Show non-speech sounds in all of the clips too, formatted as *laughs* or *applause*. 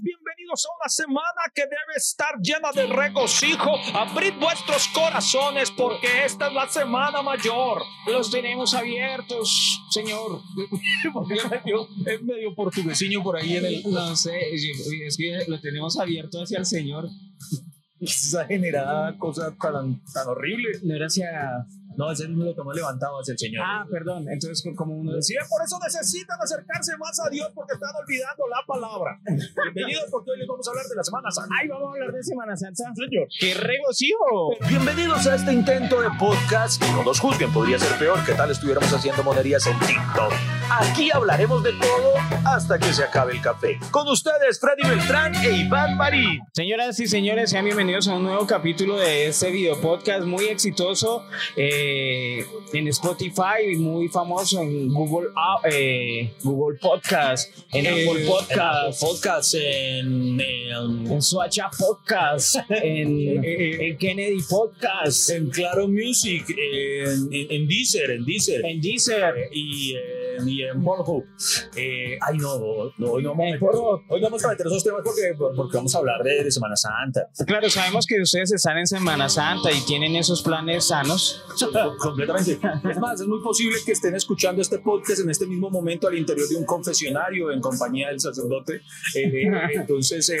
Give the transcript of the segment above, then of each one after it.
bienvenidos a una semana que debe estar llena de regocijo. Abrid vuestros corazones porque esta es la semana mayor. Los tenemos abiertos, Señor. *laughs* es medio portuguesinho por ahí en el. No sé, es que lo tenemos abierto hacia el Señor. *laughs* Esa generada cosa tan, tan horrible. No era hacia no, ese no lo tomó levantado hacia el Señor. Ah, perdón. Entonces, como uno decía, por eso necesitan acercarse más a Dios porque están olvidando la palabra. Bienvenidos porque hoy les vamos a hablar de la Semana Santa. Ay, vamos a hablar de Semana Santa. Señor. ¡Qué regocijo! Bienvenidos a este intento de podcast. Que no nos juzguen, podría ser peor que tal estuviéramos haciendo monerías en TikTok. Aquí hablaremos de todo hasta que se acabe el café. Con ustedes, Freddy Beltrán e Iván Marín. Señoras y señores, sean bienvenidos a un nuevo capítulo de este video podcast muy exitoso. Eh, eh, en Spotify, muy famoso en Google, eh, Google Podcast, en eh, Apple Podcast, podcast en, en, en Suacha Podcast, *laughs* en, en, Kennedy Podcast, en Claro Music, en, en, Deezer, en Deezer, en Deezer. Y, y en Pornhub. ay, no, no, hoy no vamos, a meter, hoy vamos a meter esos temas porque, porque vamos a hablar de, de Semana Santa. Claro, sabemos que ustedes están en Semana Santa y tienen esos planes sanos. *laughs* completamente. Es más, es muy posible que estén escuchando este podcast en este mismo momento al interior de un confesionario en compañía del sacerdote. Eh, *laughs* entonces, eh,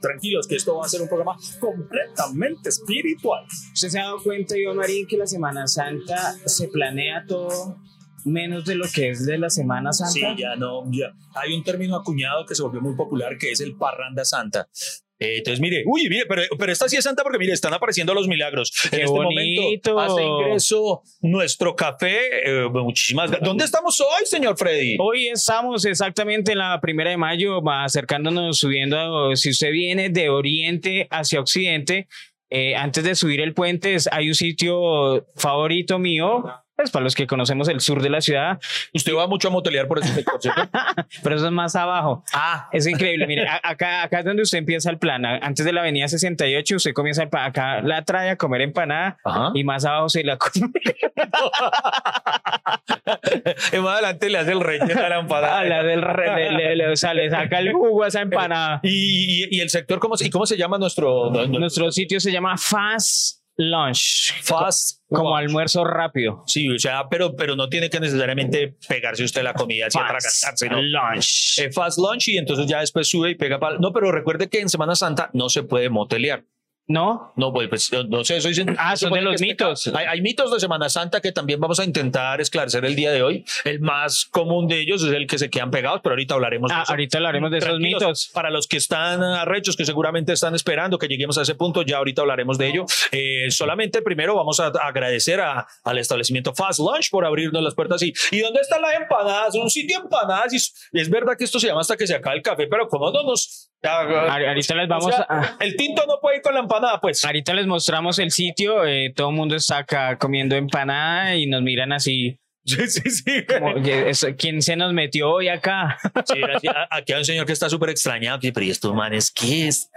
tranquilos, que esto va a ser un programa completamente espiritual. ¿Usted se ha dado cuenta, Iván Marín, que la Semana Santa se planea todo menos de lo que es de la Semana Santa. Sí, ya no, ya. Hay un término acuñado que se volvió muy popular que es el parranda santa. Eh, entonces, mire, uy, mire, pero, pero esta sí es santa porque, mire, están apareciendo los milagros. Qué en este momento hace ingreso nuestro café. Eh, muchísimas gracias. ¿Dónde estamos hoy, señor Freddy? Hoy estamos exactamente en la primera de mayo, acercándonos, subiendo. Si usted viene de oriente hacia occidente, eh, antes de subir el puente, hay un sitio favorito mío pues para los que conocemos el sur de la ciudad. Usted va mucho a motelear por ese sector, ¿cierto? *laughs* Pero eso es más abajo. Ah. Es increíble. Mire, acá, acá es donde usted empieza el plan. Antes de la avenida 68, usted comienza el plan. Acá la trae a comer empanada y más abajo se la come. *laughs* y más adelante le hace el relleno a la empanada. Ah, le, le, le, o sea, le saca el jugo a esa empanada. *laughs* ¿Y, y, y el sector, cómo, y cómo se llama nuestro, nuestro... Nuestro sitio se llama Fast lunch. Fast. Como almuerzo rápido. Sí, o sea, pero, pero no tiene que necesariamente pegarse usted la comida así atragantarse, ¿no? Lunch. Eh, fast lunch y entonces ya después sube y pega para. No, pero recuerde que en Semana Santa no se puede motelear. ¿No? No, pues, pues no sé, eso dicen. Ah, son de los mitos. Hay, hay, mitos de Semana Santa que también vamos a intentar esclarecer el día de hoy. El más común de ellos es el que se quedan pegados, pero ahorita hablaremos ah, de eso. Ahorita hablaremos de esos mitos. Para los que están arrechos, que seguramente están esperando que lleguemos a ese punto, ya ahorita hablaremos de ello. Eh, solamente primero vamos a agradecer a, al establecimiento Fast Lunch por abrirnos las puertas. Y, ¿y dónde están las empanadas? Un sitio de empanadas. Y es verdad que esto se llama hasta que se acabe el café, pero como no nos Ahorita les vamos a... El tinto no puede ir con la empanada, pues. Ahorita les mostramos el sitio, eh, todo el mundo está acá comiendo empanada y nos miran así. *laughs* Sí, sí, sí. ¿Quién se nos metió hoy acá? *laughs* Sí, aquí hay un señor que está súper extrañado. Pero ¿y estos manes qué es?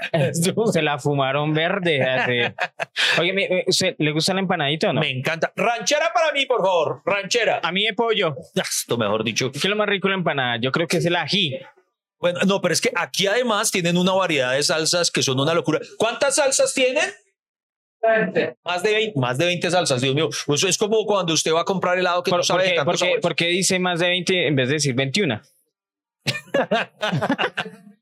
Se la fumaron verde. *laughs* Oye, ¿le gusta la empanadita o no? Me encanta. Ranchera para mí, por favor. Ranchera. A mí de pollo. Esto mejor dicho. ¿Qué es lo más rico de la empanada? Yo creo que es el ají. Bueno, no, pero es que aquí además tienen una variedad de salsas que son una locura. ¿Cuántas salsas tienen? 20. Más de 20, más de 20 salsas, Dios mío. Eso es como cuando usted va a comprar helado que ¿Por, no sabe por qué, ¿por, qué, dice más de 20 en vez de decir 21? *laughs*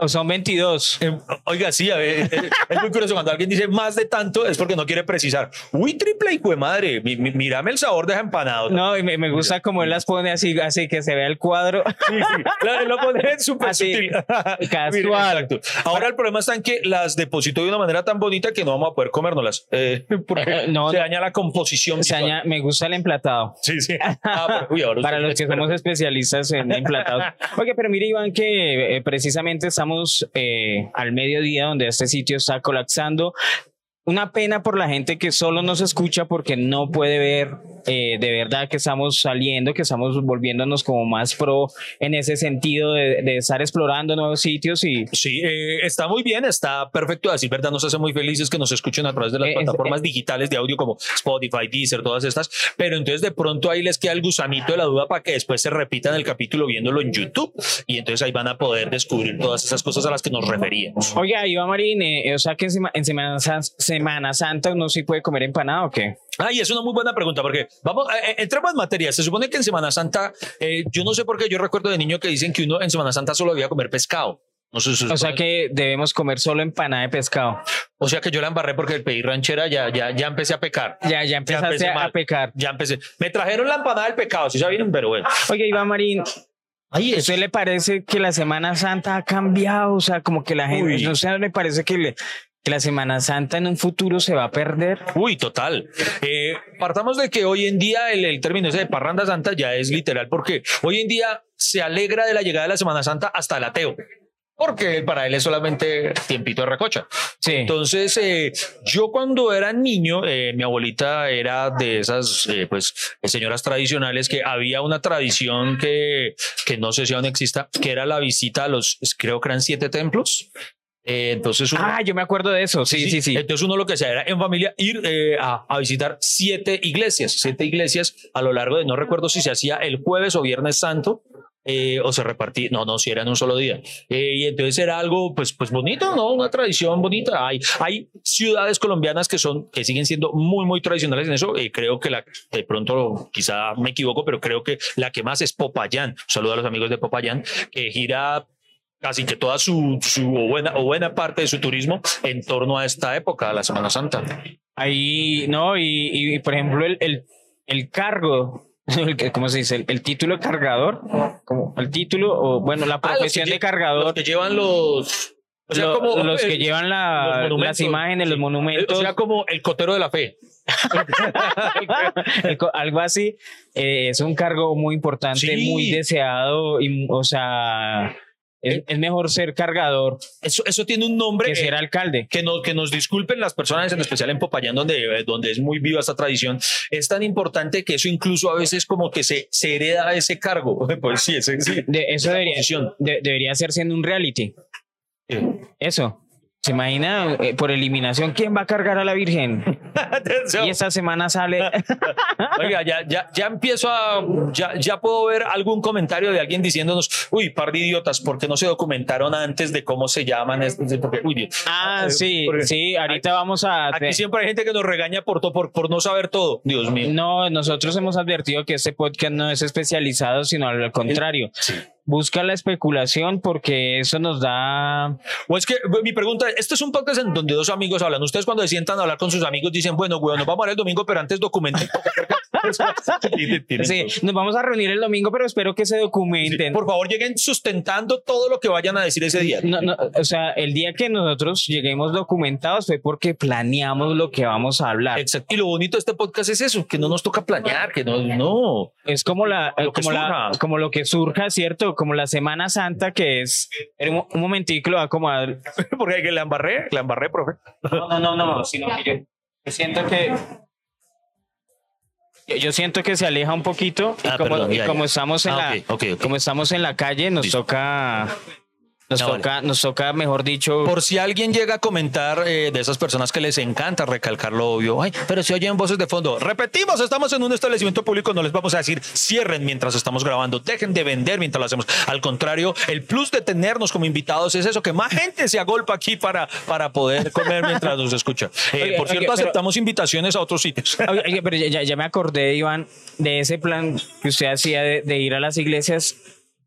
¿O son 22? Eh, oiga, sí, a ver, es muy curioso. Cuando alguien dice más de tanto es porque no quiere precisar. Uy, triple y madre, mírame el sabor de esa empanada. No, y me, gusta como él las pone así, así que se vea el cuadro. Sí, sí. Claro, él lo pone súper sutil. *laughs* Casual. *laughs* Ahora el problema está en que las deposito de una manera tan bonita que no vamos a poder comérnoslas. Eh, *laughs* porque no, se daña la composición. Se daña, me gusta el emplatado. Sí, sí. Ah, pero, uy, Para los que somos especialistas en emplatados. Oye, pero mire, Iván, que eh, precisamente estamos eh, al mediodía donde este sitio está colapsando una pena por la gente que solo nos escucha porque no puede ver eh, de verdad que estamos saliendo, que estamos volviéndonos como más pro en ese sentido de, de estar explorando nuevos sitios y Sí, eh, está muy bien, está perfecto. A decir verdad, nos hace muy felices que nos escuchen a través de las Eh, plataformas digitales de audio como Spotify, Deezer, todas estas. Pero entonces de pronto ahí les queda el gusanito de la duda para que después se repitan el capítulo viéndolo en YouTube. Y entonces ahí van a poder descubrir todas esas cosas a las que nos referíamos. Oiga, Iván Marín, eh, o sea que en, Sema- en Semana, Semana Santa uno sí puede comer empanada o qué? Ay, es una muy buena pregunta porque vamos, eh, eh, entremos en materia. Se supone que en Semana Santa, eh, yo no sé por qué yo recuerdo de niño que dicen que uno en Semana Santa solo debía comer pescado. No sé, se O sea que debemos comer solo empanada de pescado. o sea que yo la embarré porque el pedí ranchera ya, ya, ya empecé a pecar. Ya, ya empezaste empecé a, a pecar. Ya empecé. Me trajeron la empanada del pecado, si sabían, pero bueno. Oye, Iván Marín, Ay, ¿a usted le parece que la Semana Santa ha cambiado? O sea, como que la gente, Uy. ¿no sé, le parece que, le- que la Semana Santa en un futuro se va a perder? Uy, total. Eh, partamos de que hoy en día el, el término ese de parranda santa ya es literal, porque hoy en día se alegra de la llegada de la Semana Santa hasta el ateo. Porque para él es solamente tiempito de recocha. Sí. Entonces, eh, yo cuando era niño, eh, mi abuelita era de esas, eh, pues, señoras tradicionales que había una tradición que, que no sé si aún exista, que era la visita a los, creo que eran siete templos. Eh, entonces, uno- Ah, yo me acuerdo de eso. Sí, sí, sí. entonces uno lo que hacía era en familia ir eh, a, a visitar siete iglesias, siete iglesias a lo largo de, no recuerdo si se hacía el jueves o viernes santo. eh, o se repartía, no, no, si era en un solo día. Eh, y entonces era algo, pues, pues bonito, ¿no? Una tradición bonita. Hay, hay ciudades colombianas que son, que siguen siendo muy, muy tradicionales en eso. Creo que la, de pronto, quizá me equivoco, pero creo que la que más es Popayán. Saludo a los amigos de Popayán, que gira casi que toda su, su o buena, o buena parte de su turismo en torno a esta época, a la Semana Santa. Ahí, no, y, y, por ejemplo, el, el, el cargo, *laughs* ¿cómo se dice? El, el título de cargador, como el título, o bueno, la Ah, los profesión lle- de cargador. Los que llevan los... O sea, lo- como los que eh, llevan los la- monumentos. las imágenes, los Sí. monumentos. O sea, como el cotero de la fe. *laughs* El algo así, eh, es un cargo muy importante, Sí. muy deseado, y, o sea, es, es mejor ser cargador Eso, eso tiene un nombre que ser alcalde. que, no, que nos disculpen las personas, en especial en Popayán, donde, eh, donde es muy viva esta tradición. Es tan importante que eso incluso a veces como que se, se hereda ese cargo. *laughs* Pues sí, ese, sí. De, eso debería, de- debería hacerse en un reality. Eso. ¿Se imagina eh, por eliminación quién va a cargar a la Virgen? Y esta semana sale. *laughs* Oiga, ya, ya, ya empiezo a, ya, ya puedo ver algún comentario de alguien diciéndonos, uy, par de idiotas, ¿por qué no se documentaron antes de cómo se llaman? Porque, uy, Ah, eh, sí, porque sí, ahorita vamos a... Aquí siempre hay gente que nos regaña por, to- por, por no saber todo. Dios mío. No, nosotros hemos advertido que este podcast no es especializado, sino al contrario. Busca la especulación porque eso nos da... O es que mi pregunta, este es un podcast en donde dos amigos hablan. Ustedes cuando se sientan a hablar con sus amigos dicen, bueno, güey, nos vamos a ver el domingo, pero antes documenten. *laughs* *laughs* Sí, nos vamos a reunir el domingo, pero espero que se documenten. Por favor, lleguen sustentando todo lo que vayan a decir ese día. No, no, o sea, el día que nosotros lleguemos documentados fue porque planeamos lo que vamos a hablar. Exacto. Y lo bonito de este podcast es eso, que no nos toca planear, que no, no. Es como la, Lo como la, como lo que surja, ¿cierto? Como la Semana Santa que es. Un, un momentico, lo acomodar. *laughs* Porque que la embarré, la embarré, profe. No, no, no, no, sino que yo siento que. Yo- siento que se aleja un poquito y Ah, como, perdón, y ya, como ya. estamos en Ah, la como estamos en la calle nos Listo. toca nos Ah, vale. toca nos toca mejor dicho Por si alguien llega a comentar eh, de esas personas que les encanta recalcar lo obvio, ay, pero si oyen voces de fondo, repetimos, estamos en un establecimiento público, no les vamos a decir cierren mientras estamos grabando, dejen de vender mientras lo hacemos. Al contrario, el plus de tenernos como invitados es eso, que más gente se agolpa aquí para, para poder comer mientras nos escucha. Eh, *laughs* por cierto, aceptamos invitaciones a otros sitios. *laughs* Pero ya, ya me acordé, Iván, de ese plan que usted hacía de, de ir a las iglesias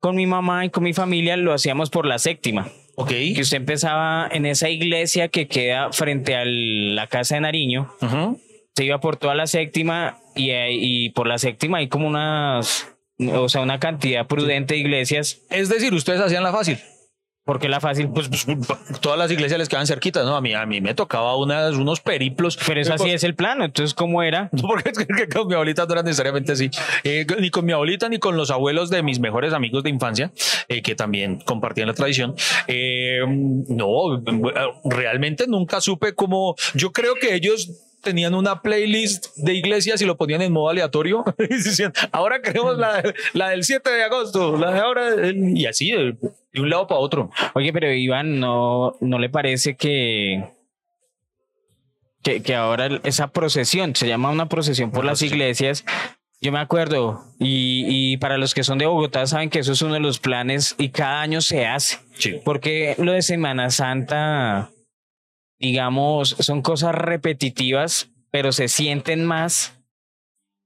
con mi mamá y con mi familia, lo hacíamos por la séptima. ok. Que usted empezaba en esa iglesia que queda frente a la casa de Nariño, se iba por toda la séptima y, ahí- y por la séptima hay como unas, o sea, una cantidad prudente de iglesias. Es decir, ustedes hacían la fácil. Porque la fácil. Pues, pues, todas las iglesias les quedan cerquitas, ¿no? A mí, a mí me tocaba unas, unos periplos. Pero eso así es el plano. Entonces, ¿cómo era? *laughs* No, porque con mi abuelita no era necesariamente así. Eh, ni con mi abuelita ni con los abuelos de mis mejores amigos de infancia, eh, que también compartían la tradición. Eh, no, realmente nunca supe cómo. Yo creo que ellos tenían una playlist de iglesias y lo ponían en modo aleatorio *laughs* ahora queremos la, la del 7 de agosto, la de ahora, y así, de, de un lado para otro. Oye, pero Iván, ¿no, no le parece que, que, que ahora esa procesión, se llama una procesión por las iglesias, yo me acuerdo, y, y, para los que son de Bogotá saben que eso es uno de los planes y cada año se hace. Sí. Porque lo de Semana Santa, digamos, son cosas repetitivas, pero se sienten más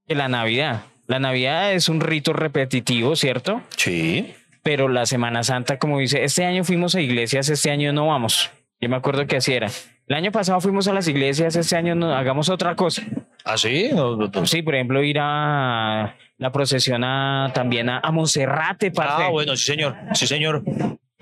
que la Navidad. La Navidad es un rito repetitivo, ¿cierto? Sí. Pero la Semana Santa, como dice, este año fuimos a iglesias, este año no vamos. Yo me acuerdo que así era. El año pasado fuimos a las iglesias, este año no, hagamos otra cosa. ¿Ah, sí? No, no, no. Sí, por ejemplo, ir a la procesión a, también a, a Monserrate. parce. Ah, bueno, sí, señor. Sí, señor.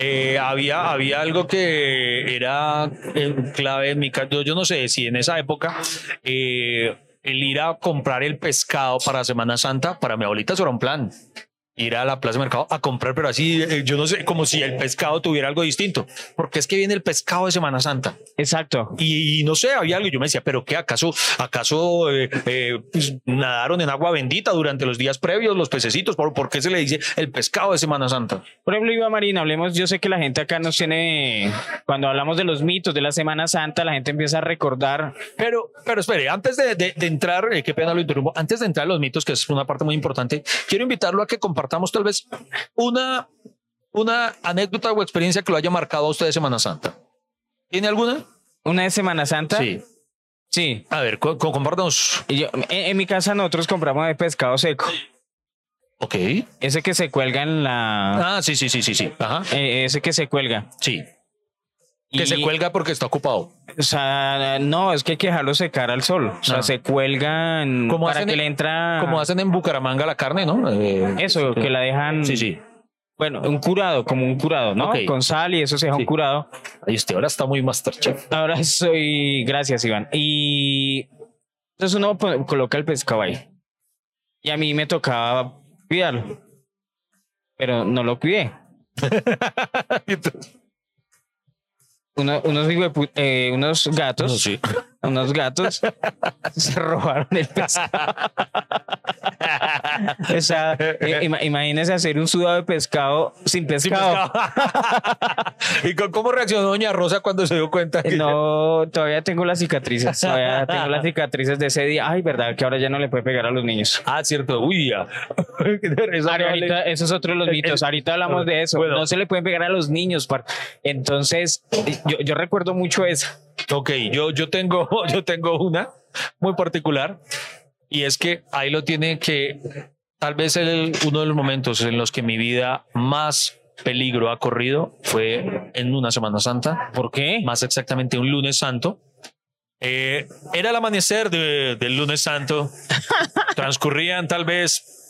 Eh, había, había algo que era eh, clave en mi caso. Yo no sé si en esa época eh, el ir a comprar el pescado para Semana Santa, para mi abuelita eso era un plan. Ir a la plaza de mercado a comprar, pero así, eh, yo no sé, como si el pescado tuviera algo distinto. Porque es que viene el pescado de Semana Santa. Exacto. Y, y no sé, había algo. Yo me decía, pero qué acaso, acaso eh, eh, pues, nadaron en agua bendita durante los días previos los pececitos. ¿Por, por qué se le dice el pescado de Semana Santa? Por ejemplo, Iván Marina, hablemos, yo sé que la gente acá nos tiene, cuando hablamos de los mitos de la Semana Santa, la gente empieza a recordar. Pero, pero espere, antes de, de- de entrar, eh, qué pena lo interrumpo, antes de entrar a los mitos, que es una parte muy importante, quiero invitarlo a que compartamos tal vez una, una anécdota o experiencia que lo haya marcado a usted de Semana Santa. ¿Tiene alguna? Una de Semana Santa. Sí. Sí. A ver, co- co- compártanos. Y yo- en, en mi casa nosotros compramos de pescado seco. Ok. Ese que se cuelga en la... Ah, sí, sí, sí, sí, sí. Ajá. eh, ese que se cuelga. Sí. Que Y- se cuelga porque está ocupado. O sea, no, es que hay que dejarlo secar al sol. O sea, Ah. se cuelgan Como para que en- le entra... Como hacen en Bucaramanga la carne, ¿no? Eh, Eso, que la dejan... Sí, sí. Bueno, un curado, como un curado, ¿no? Con sal y eso se deja Sí. un curado. Ahí usted ahora está muy Masterchef. Ahora soy... Gracias, Iván. Y... Entonces uno coloca el pescado ahí. Y a mí me tocaba cuidarlo. Pero no lo cuidé. *laughs* *laughs* Uno- unos, eh, unos gatos, sí. Unos gatos se robaron el pescado. o sea, imagínese hacer un sudado de pescado sin pescado. pescado. *laughs* ¿Y con- cómo reaccionó Doña Rosa cuando se dio cuenta? que- No, todavía tengo las cicatrices, todavía *laughs* tengo las cicatrices de ese día. Ay, verdad que ahora ya no le puede pegar a los niños. Ah, cierto. Uy, ya. *laughs* Eso no ahorita, eso es otro de los mitos. el- Ahorita hablamos de eso. Bueno. No se le pueden pegar a los niños. par- Entonces, yo, yo recuerdo mucho eso. Ok, yo, yo, tengo, *laughs* yo tengo una muy particular y es que ahí lo tiene que tal vez el, uno de los momentos en los que mi vida más peligro ha corrido fue en una Semana Santa, ¿Por qué? más exactamente un lunes santo. Eh, era el amanecer de- del lunes santo. *laughs* Transcurrían tal vez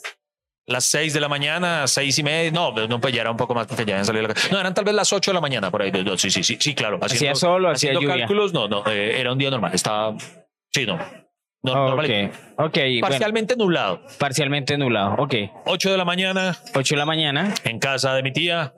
las seis de la mañana, seis y media. No, no, pues ya era un poco más porque ya habían salido la casa. No, eran tal vez las ocho de la mañana por ahí. No, Sí, sí, sí, sí, claro. ¿Hacía sol o hacía haciendo lluvia? cálculos, no, no, eh, era un día normal. Estaba, sí, no. no Ok, normal. ok. bueno, Parcialmente nublado. parcialmente nublado. Ok. 8 de la mañana 8 de la mañana. en casa de mi tía.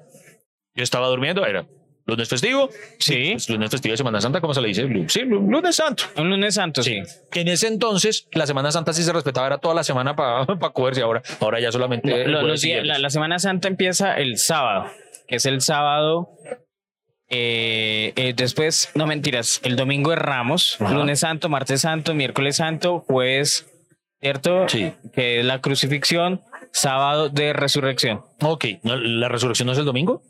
Yo estaba durmiendo, era lunes festivo. Sí. Pues, lunes festivo de Semana Santa, ¿cómo se le dice? Sí, lu- lunes santo. Un lunes santo, sí. Que en ese entonces la Semana Santa sí se respetaba, era toda la semana para *laughs* cogerse. Ahora, ahora ya solamente. Lo- los días- la, la Semana Santa empieza el sábado, que es el sábado. eh, eh, después, no mentiras, el domingo es Ramos, Ajá. lunes santo, martes santo, miércoles santo, jueves, ¿cierto? Sí. Que es la crucifixión, sábado de resurrección. Ok. ¿la resurrección no es el domingo?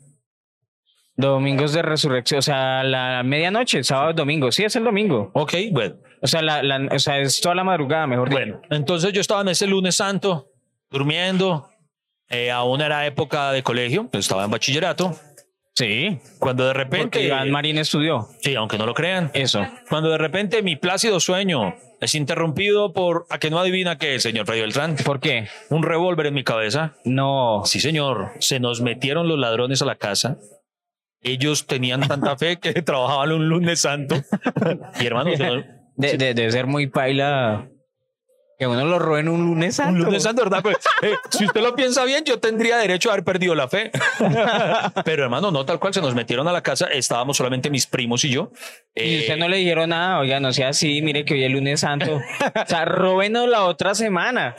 Domingos de resurrección, o sea, la medianoche, sábado, domingo. Sí, es el domingo. Ok, bueno. O sea, la, la- o sea, es toda la madrugada, mejor dicho. Bueno, entonces yo estaba en ese lunes santo, durmiendo. Eh, aún era época de colegio, pues estaba en bachillerato. Sí, Cuando de repente. Iván Marín estudió Sí, aunque no lo crean. eso. Cuando de repente mi plácido sueño es interrumpido por. ¿A que no adivina qué, señor Freddy Beltrán? ¿Por qué? Un revólver en mi cabeza. No. Sí, señor. Se nos metieron los ladrones a la casa ellos tenían tanta fe que *laughs* trabajaban un lunes santo. *laughs* y hermano, De- ser muy paila que uno lo roben un lunes santo. un lunes santo, ¿verdad? Pues, eh, si usted lo piensa bien, yo tendría derecho a haber perdido la fe. *laughs* Pero hermano, no tal cual, se nos metieron a la casa, estábamos solamente mis primos y yo. Y Eh, usted no le dijeron nada, oiga, no sea así, mire que hoy es lunes santo. O sea, róbenos la otra semana.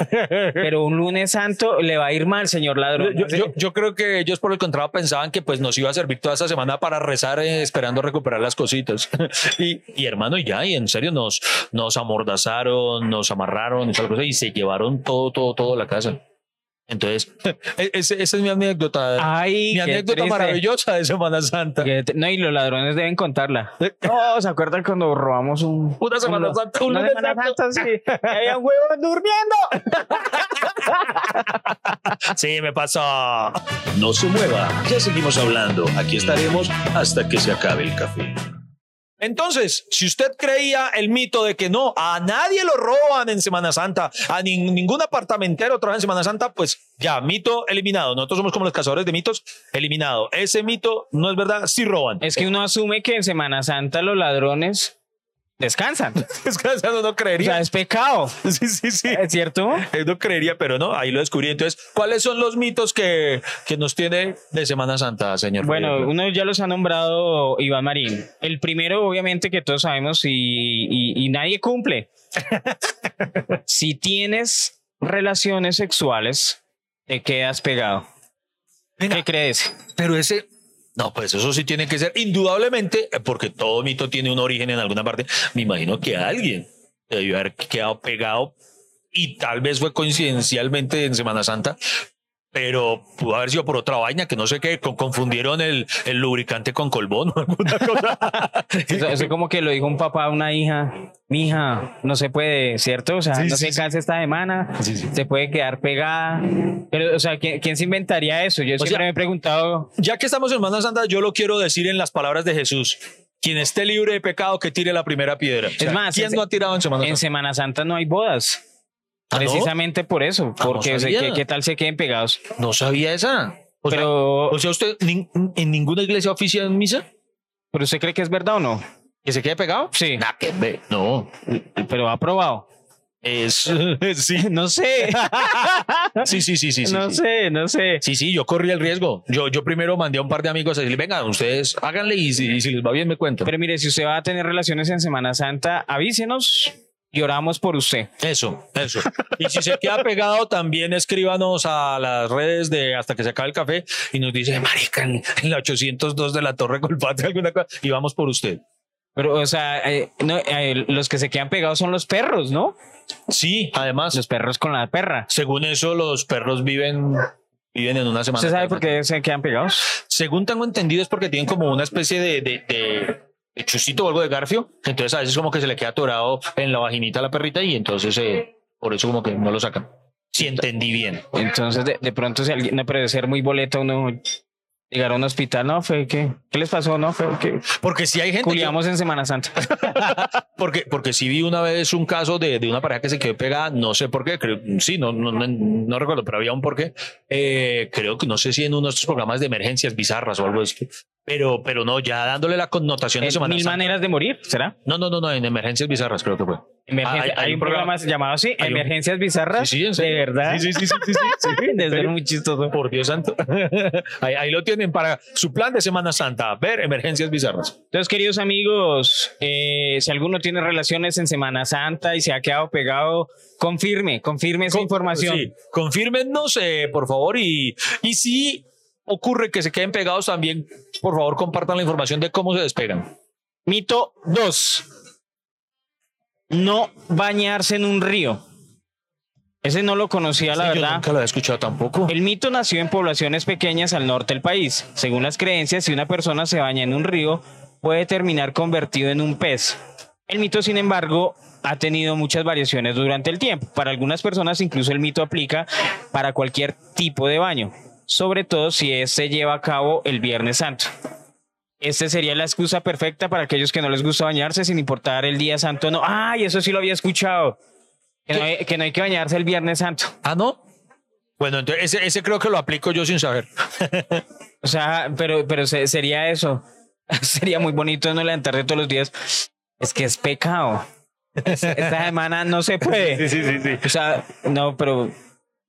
Pero un lunes santo le va a ir mal, señor ladrón. Yo, yo- yo creo que ellos por el contrario pensaban que pues nos iba a servir toda esta semana para rezar eh, esperando recuperar las cositas. *laughs* y, y, hermano, ya, y en serio nos, nos amordazaron, nos amarraron y tal cosa y se llevaron todo, todo, todo la casa. Entonces, *laughs* e- ese- esa es mi anécdota. Ay, mi anécdota triste. maravillosa de Semana Santa. Que No, y los ladrones deben contarla. No, ¿se acuerdan cuando robamos un... Una Semana un- Santa, un Una lunes Semana. Santa, sí. Y había huevos durmiendo. *laughs* Sí, me pasó. No se mueva, ya seguimos hablando. Aquí estaremos hasta que se acabe el café. Entonces, si usted creía el mito de que no, a nadie lo roban en Semana Santa, a nin- ningún apartamentero trabaja en Semana Santa, pues ya, mito eliminado. Nosotros somos como los cazadores de mitos, eliminado. Ese mito no es verdad, sí roban. Es que uno asume que en Semana Santa los ladrones descansan. *laughs* O uno no O creería. sea, es pecado. *laughs* Sí, sí, sí. ¿Es cierto? Él no creería, pero no, ahí lo descubrí. Entonces, ¿cuáles son los mitos que, que nos tiene de Semana Santa, señor? Bueno, uno ya los ha nombrado Iván Marín. El primero, obviamente, que todos sabemos y, y- y nadie cumple. *laughs* si tienes relaciones sexuales, te quedas pegado. Venga. ¿Qué crees? Pero ese, no, pues eso sí tiene que ser, indudablemente, eh, porque todo mito tiene un origen en alguna parte. Me imagino que alguien debió haber quedado pegado y tal vez fue coincidencialmente en Semana Santa, pero pudo haber sido por otra vaina que no sé qué, con- confundieron el, el lubricante con colbón *laughs* o alguna cosa. Eso, eso como que lo dijo un papá a una hija. Mi hija, no se puede, ¿cierto? O sea, Sí, no sí, se sí. cansa esta semana, Sí, sí. se puede quedar pegada. Pero, o sea, ¿quién, quién se inventaría eso? Yo siempre sea, me he preguntado, Ya que estamos en Semana Santa, yo lo quiero decir en las palabras de Jesús. Quien esté libre de pecado, que tire la primera piedra. O sea, más, ¿quién en- no ha tirado en Semana en Santa? Semana Santa no hay bodas. ¿Ah, no? Precisamente por eso, Ah, no porque o sea, sabía. ¿qué, qué tal se queden pegados? No sabía esa. O sea, pero, O sea, usted nin- en ninguna iglesia oficia en misa pero ¿usted cree que es verdad o no? que se quede pegado. Sí. Nah, que. No, Pero ha probado. es *laughs* sí, *laughs* No sé, *laughs* sí, sí, sí, sí, sí. no sí. sé, no sé. Sí, sí, yo corrí el riesgo. Yo, yo primero mandé a un par de amigos a decirle, venga, ustedes háganle y si, y si les va bien me cuentan. Pero mire, si usted va a tener relaciones en Semana Santa, avísenos y oramos por usted. Eso, eso. Y si se queda pegado, también escríbanos a las redes de hasta que se acabe el café y nos dice, marica, en la 802 de la Torre Colpate, alguna cosa, y vamos por usted. Pero, o sea, eh, no, eh, los que se quedan pegados son los perros, ¿no? Sí, además, Los perros con la perra. según eso, los perros viven, viven en una semana. ¿Usted sabe por qué se quedan pegados? Según tengo entendido, es porque tienen como una especie de, de chusito o algo de garfio. Entonces, a veces, como que se le queda atorado en la vaginita a la perrita y entonces, eh, por eso, como que no lo sacan. Si entendí bien. Entonces, de, de pronto, si alguien, de ser muy boleto, uno llegar a un hospital, no, fue que, ¿qué les pasó? No, fue que Porque si hay gente. que- culiamos en Semana Santa. *laughs* Porque, porque sí vi una vez un caso de, de una pareja que se quedó pegada, no sé por qué, creo, sí, no, no, no, no recuerdo, pero había un por qué. Eh, creo que no sé si en uno de estos programas de emergencias bizarras o algo así. Pero, pero no, ya dándole la connotación de Semana Mil Santa. maneras de morir, ¿será? No, no, no, no, en emergencias bizarras creo que fue. Emergencia- Ah, hay- hay hay, un programa- programa llamado así, un- Emergencias Bizarras. Sí, sí, en de verdad. Sí, sí, sí, sí, sí, sí, sí. *laughs* Pero- muy chistoso. Por Dios santo. *laughs* ahí, ahí lo tienen para su plan de Semana Santa, ver emergencias bizarras. Entonces, queridos amigos, eh, si alguno tiene relaciones en Semana Santa y se ha quedado pegado, confirme, confirme esa Con- información. Sí, confírmenos, eh, por favor, y, y si ocurre que se queden pegados también, por favor, compartan la información de cómo se despegan. Mito 2. No bañarse en un río. Ese no lo conocía, la Sí, Yo verdad. nunca lo había escuchado tampoco. El mito nació en poblaciones pequeñas al norte del país. Según las creencias, si una persona se baña en un río, puede terminar convertido en un pez. El mito, sin embargo, ha tenido muchas variaciones durante el tiempo. Para algunas personas, incluso el mito aplica para cualquier tipo de baño, sobre todo si se lleva a cabo el Viernes Santo. Esta sería la excusa perfecta para aquellos que no les gusta bañarse, sin importar el día santo no. ¡Ay, eso sí lo había escuchado! Que no, hay, que no hay que bañarse el Viernes Santo. Ah, no. Bueno, entonces ese, ese creo que lo aplico yo sin saber. *laughs* O sea, pero, pero se- sería eso. *laughs* sería muy bonito no levantarse todos los días. Es que es pecado. Es- Esta *laughs* semana no se puede. sí, sí, sí. O sea, no, pero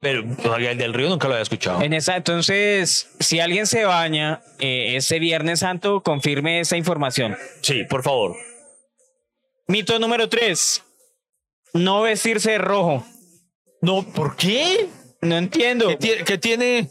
Pero el del río nunca lo había escuchado. en esa, entonces, si alguien se baña eh, este Viernes Santo, confirme esa información. Sí, por favor. Mito número tres. No vestirse de rojo. No, ¿por qué? No entiendo. ¿Qué, tie- qué tiene?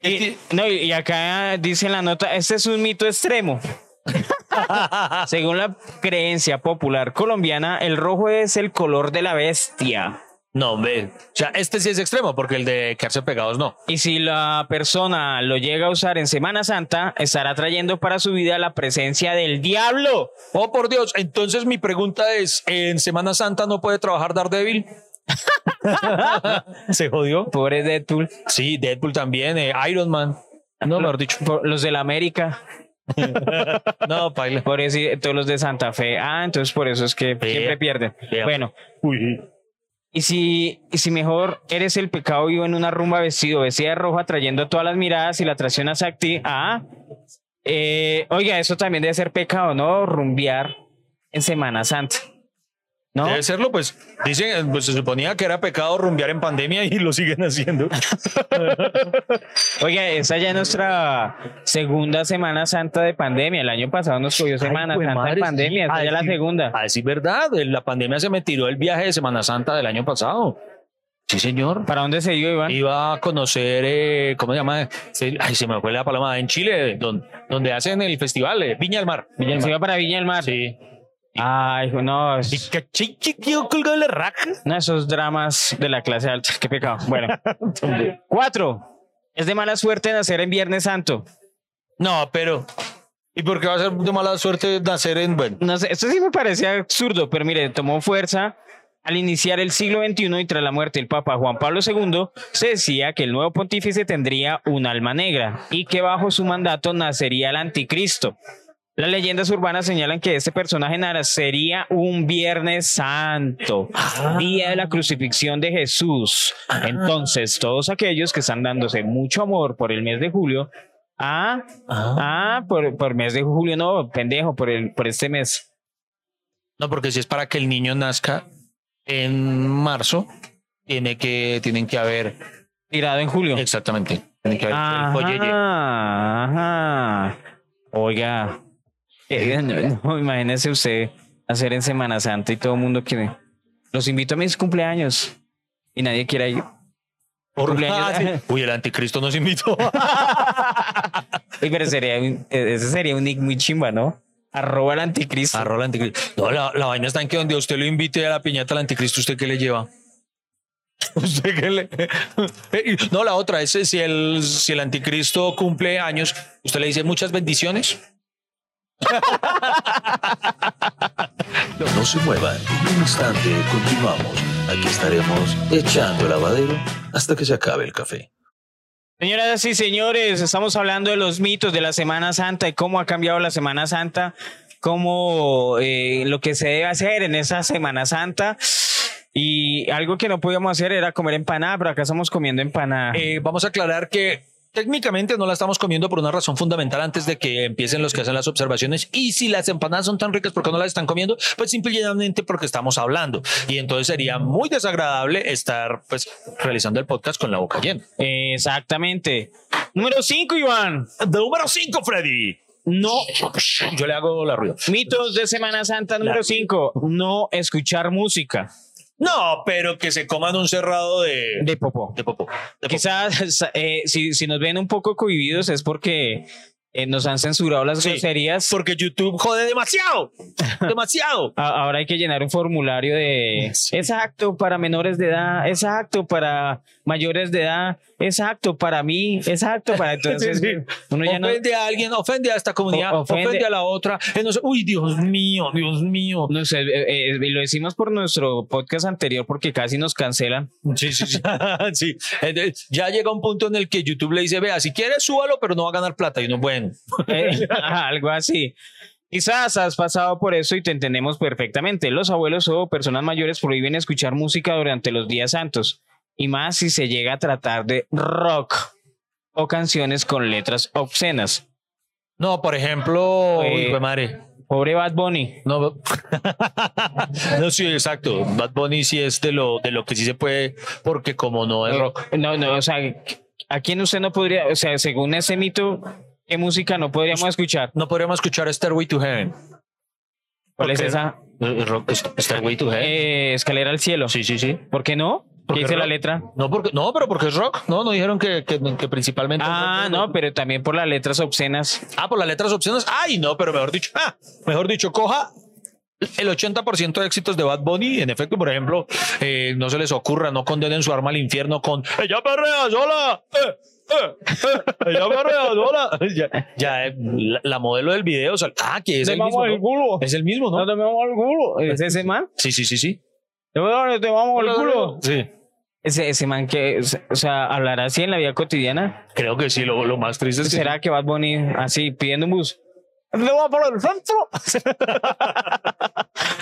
¿Qué Y, ti- no, y acá dice en la nota, este es un mito extremo. *laughs* Según la creencia popular colombiana, el rojo es el color de la bestia. No, ve. O sea, este sí es extremo porque el de quedarse pegados no. Y si la persona lo llega a usar en Semana Santa, estará trayendo para su vida la presencia del diablo. Oh, por Dios. Entonces mi pregunta es, ¿en Semana Santa no puede trabajar Daredevil? *laughs* ¿Se jodió? Pobre Deadpool. Sí, Deadpool también, eh, Iron Man. No, mejor dicho. Por- los de la América. *laughs* No, paila. Por eso, todos los de Santa Fe. Ah, entonces por eso es que siempre pierden. Bueno, Uy. Y si, y si mejor eres el pecado vivo en una rumba vestido, vestida de rojo, atrayendo todas las miradas y la atracción hacia ti. Ah, eh, oiga, eso también debe ser pecado, ¿no? Rumbear en Semana Santa. ¿No? Debe serlo, pues dicen, pues se suponía que era pecado rumbear en pandemia y lo siguen *laughs* haciendo. Oiga, esa ya es nuestra segunda Semana Santa de pandemia. El año pasado nos cogió Semana Santa madre, de pandemia, esta ya es la segunda. A decir verdad, la pandemia se me tiró el viaje de Semana Santa del año pasado. Sí, señor. ¿Para dónde se dio, Iván? Iba a conocer, eh, ¿cómo se llama? Se- Ay, se me fue la palabra. En Chile, donde, donde hacen el festival, eh, Viña del Mar. Viña del Se Mar. iba para Viña del Mar. Sí. Ay, no. Es- quedó colgado la raca. No, esos dramas de la clase alta. Qué pecado. Bueno. *laughs* Cuatro. Es de mala suerte nacer en Viernes Santo. No, pero. ¿Y por qué va a ser de mala suerte nacer en. Bueno, No sé, esto sí me parecía absurdo, pero mire, tomó fuerza al iniciar el siglo XXI y tras la muerte del Papa Juan Pablo II, se decía que el nuevo pontífice tendría un alma negra y que bajo su mandato nacería el anticristo. Las leyendas urbanas señalan que este personaje nacería un Viernes Santo, día de la crucifixión de Jesús. Entonces, todos aquellos que están dándose mucho amor por el mes de julio, ah, ah, por, por mes de julio, no, pendejo, por, el, por este mes. no, porque si es para que el niño nazca en marzo, tiene que, tienen que haber. Tirado en julio. Exactamente. Tienen que haber. el. Ajá, ajá. Oiga, eh, *laughs* no, no, imagínese usted hacer en Semana Santa y todo el mundo quiere. Los invito a mis cumpleaños y nadie quiere ir. Por-. Ah, sí. *laughs* Uy, el anticristo nos invitó. *laughs* Uy, pero sería, eh, ese sería un nick muy chimba, ¿no? Arroba el anticristo. Arroba el anticristo. No, la, la vaina está en que donde usted lo invite a la piñata al anticristo, ¿usted qué le lleva? ¿Usted qué le.? Eh, No, la otra es si el, si el anticristo cumple años, usted le dice muchas bendiciones. No se muevan, en un instante continuamos. Aquí estaremos echando el lavadero hasta que se acabe el café. Señoras y señores, estamos hablando de los mitos de la Semana Santa y cómo ha cambiado la Semana Santa, cómo eh, lo que se debe hacer en esa Semana Santa. Y algo que no podíamos hacer era comer empanada, pero acá estamos comiendo empanada. Eh, vamos a aclarar que técnicamente no la estamos comiendo por una razón fundamental antes de que empiecen los que hacen las observaciones. Y si las empanadas son tan ricas, ¿por qué no las están comiendo? Pues simplemente porque estamos hablando. Y entonces sería muy desagradable estar pues realizando el podcast con la boca llena. Exactamente. Número 5, Iván. Número 5, Freddy. No. Yo le hago la ruido. Mitos de Semana Santa número 5. No escuchar música No, pero que se coman un cerrado de, de popó. de popó. de. Quizás eh, si, si nos ven un poco cohibidos es porque eh, nos han censurado las Sí. groserías. Porque YouTube jode demasiado. *laughs* demasiado. Ahora hay que llenar un formulario de Sí. exacto para menores de edad, exacto para mayores de edad, exacto para mí, exacto para *laughs* entonces Sí, sí. uno ya no ofende a alguien, ofende a esta comunidad, ofende- ofende, a la otra. Eh, uy, Dios mío, Dios mío. no sé, eh, eh, lo decimos por nuestro podcast anterior porque casi nos cancelan. Sí, sí, sí. *laughs* Sí. Eh, Ya llega un punto en el que YouTube le dice, vea, si quieres, súbalo, pero no va a ganar plata. Y uno, bueno. *laughs* Eh, algo así. Quizás has pasado por eso y te entendemos perfectamente. Los abuelos o personas mayores prohíben escuchar música durante los días santos y más si se llega a tratar de rock. o canciones con letras obscenas. No, por ejemplo, Eh, uy, madre. Pobre Bad Bunny. No, *laughs* no, sí, exacto. Bad Bunny sí es de lo, de lo que sí se puede, porque como no es rock. No, no, o sea, ¿a quién usted no podría, o sea, según ese mito, qué música no podríamos escuchar? No podríamos escuchar Stairway to Heaven. ¿Cuál es esa? Eh, rock, Stairway to Heaven. Eh, Escalera al cielo. sí, sí, sí. ¿Por qué no? ¿Qué dice la letra? No, porque, no, pero porque es rock. No, no dijeron que, que, que principalmente. Ah, no, pero también por las letras obscenas. Ah, por las letras opciones. Ay, no, pero mejor dicho, ah, mejor dicho, coja el 80% de éxitos de Bad Bunny. En efecto, por ejemplo, eh, no se les ocurra, no condenen su arma al infierno con ella perrea sola. Eh, eh, eh, ella perrea sola. *laughs* Ya, ya la, la modelo del video, o sea, ah, que es el mismo. ¿no? culo. Es el mismo, ¿no? te vamos al culo. ¿Es ese man? Sí, sí, sí, sí. Te vamos al culo. Sí. Ese, ese man que, o sea, hablará así en la vida cotidiana. Creo que sí, lo, lo más triste es que ¿Será que Bad Bunny así pidiendo un bus? ¿Te va por el centro?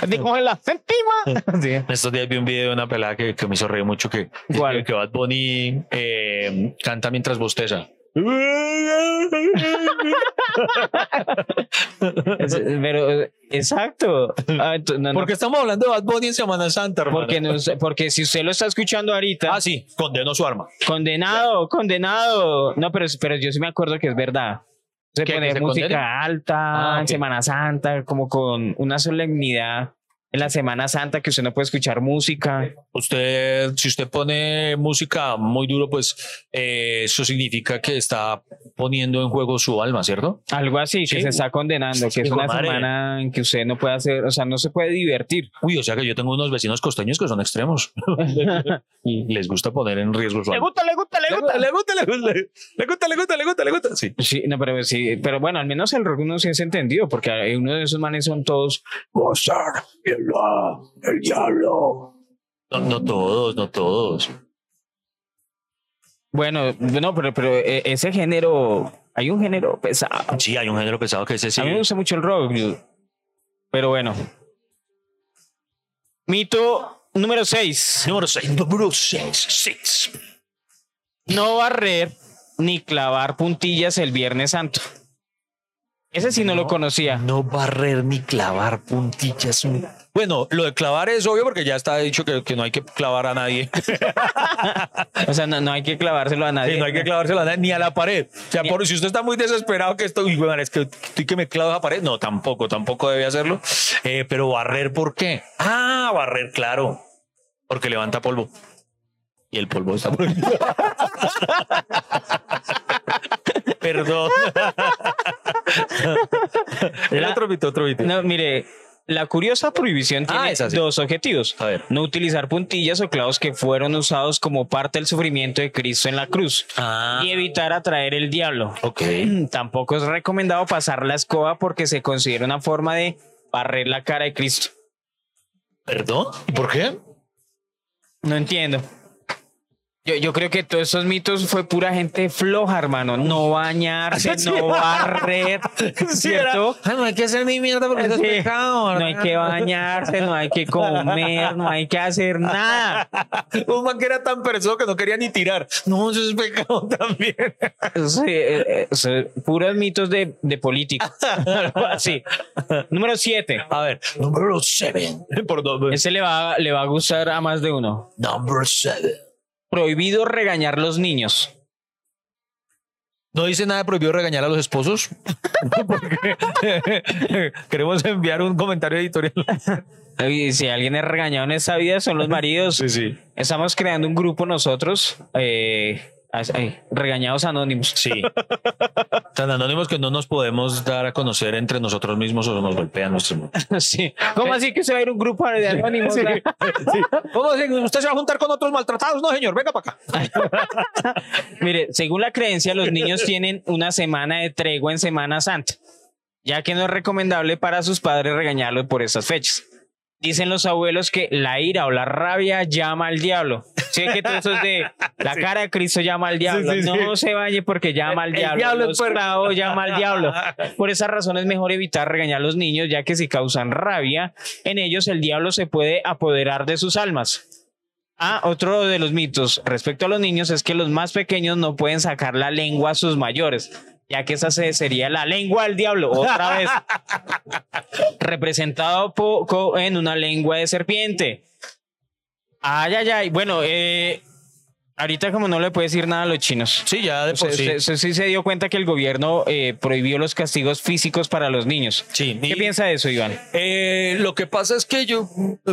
¿Te cogen la séptima? *laughs* Sí. En estos días vi un video de una pelada que, que me hizo reír mucho que, ¿Cuál? que, que Bad Bunny eh, canta mientras bosteza. Pero, exacto. Ah, no, no, Porque estamos hablando de Bad Bunny en Semana Santa, hermano. porque, no porque si usted lo está escuchando ahorita, Ah, sí, condenó su arma. condenado, condenado. No, pero, pero yo sí me acuerdo que es verdad. Se ¿Qué, pone música condene? alta Ah, en ok. Semana Santa, como con una solemnidad en la Semana Santa que usted no puede escuchar música. Usted, si usted pone música muy duro, pues eh, eso significa que está poniendo en juego su alma, ¿cierto? Algo así, que Sí. se está condenando, que es una madre. semana en que usted no puede hacer, o sea, no se puede divertir. Uy, o sea que yo tengo unos vecinos costeños que son extremos. *laughs* y les gusta poner en riesgo su alma. gusta, le gusta, Le gusta, le gusta, le gusta, le gusta, le gusta, le gusta, le gusta. Sí. Sí, no, pero sí, pero bueno, al menos el rock uno sí es entendido, porque uno de esos manes son todos El, diablo. No, no todos, no todos. Bueno, no, pero, pero eh, ese género, hay un género pesado. Sí, hay un género pesado que ese sí. A mí me gusta mucho el rock, pero bueno. Mito número 6. Número 6. Número 6. No barrer ni clavar puntillas el Viernes Santo. Ese sí no, lo conocía. No barrer ni clavar puntillas. Bueno, lo de clavar es obvio porque ya está dicho que, que no hay que clavar a nadie. *laughs* O sea, no, no hay que clavárselo a nadie. Sí, no hay que clavárselo a nadie, ni a la pared. O sea, por, si usted está muy desesperado que esto, bueno, es que estoy que me clavo a la pared. No, tampoco, tampoco debe hacerlo. Eh, pero barrer, ¿por qué? Ah, barrer, claro. Porque levanta polvo. Y el polvo está por *laughs* Perdón. *laughs* el La- otro mito, otro mito. No, mire, la curiosa prohibición Ah, tiene dos objetivos. A ver. No utilizar puntillas o clavos que fueron usados como parte del sufrimiento de Cristo en la cruz. Ah, Y evitar atraer el diablo. ok. *clears throat* Tampoco es recomendado pasar la escoba porque se considera una forma de barrer la cara de Cristo. ¿Perdón? ¿Y por qué? No entiendo. Yo, yo creo que todos esos mitos fue pura gente floja, hermano. No bañarse, *laughs* Sí. no barrer, ¿cierto? Ah, no hay que hacer ni mierda porque eso es Sí. pecado. No hay que bañarse, no hay que comer, no hay que hacer nada. *laughs* Un man que era tan perezoso que no quería ni tirar. No, eso es pecado *laughs* también. Sí, eh, eh, puros mitos de, de política. Algo así. Número 7. A ver, número 7. Por dos. Ese le va, le va a gustar a más de uno. Number 7. Prohibido regañar los niños. ¿No dice nada de prohibido regañar a los esposos? *laughs* Porque *laughs* queremos enviar un comentario editorial. Si alguien es regañado en esta vida son los maridos. sí. Estamos creando un grupo nosotros, eh, ay, regañados anónimos. Sí. *laughs* Tan anónimos que no nos podemos dar a conocer entre nosotros mismos o nos golpean nuestros. *laughs* Sí. ¿Cómo así que se va a ir un grupo de anónimos? *laughs* Sí. ¿Cómo así? ¿Usted se va a juntar con otros maltratados? No, señor, venga para acá. Mire, según la creencia, los niños tienen una semana de tregua en Semana Santa, ya que no es recomendable para sus padres regañarlos por esas fechas. Dicen los abuelos que la ira o la rabia llama al diablo. Sí, que todo eso es de la *laughs* cara de Cristo llama al diablo. sí, sí. No se bañe porque llama al El diablo. diablo es Los clavos llama al diablo. Por esa razón es mejor evitar regañar a los niños, ya que si causan rabia en ellos, el diablo se puede apoderar de sus almas. Ah, otro de los mitos respecto a los niños es que los más pequeños no pueden sacar la lengua a sus mayores, ya que esa se- sería la lengua del diablo, otra vez, *laughs* representado po- co- en una lengua de serpiente. Ay, ay, ay. Bueno, eh, ahorita como no le puede decir nada a los chinos. Sí, ya de por sí. usted- usted sí se dio cuenta que el gobierno eh, prohibió los castigos físicos para los niños. Sí, ¿Qué piensa de eso, Iván? Eh, lo que pasa es que yo,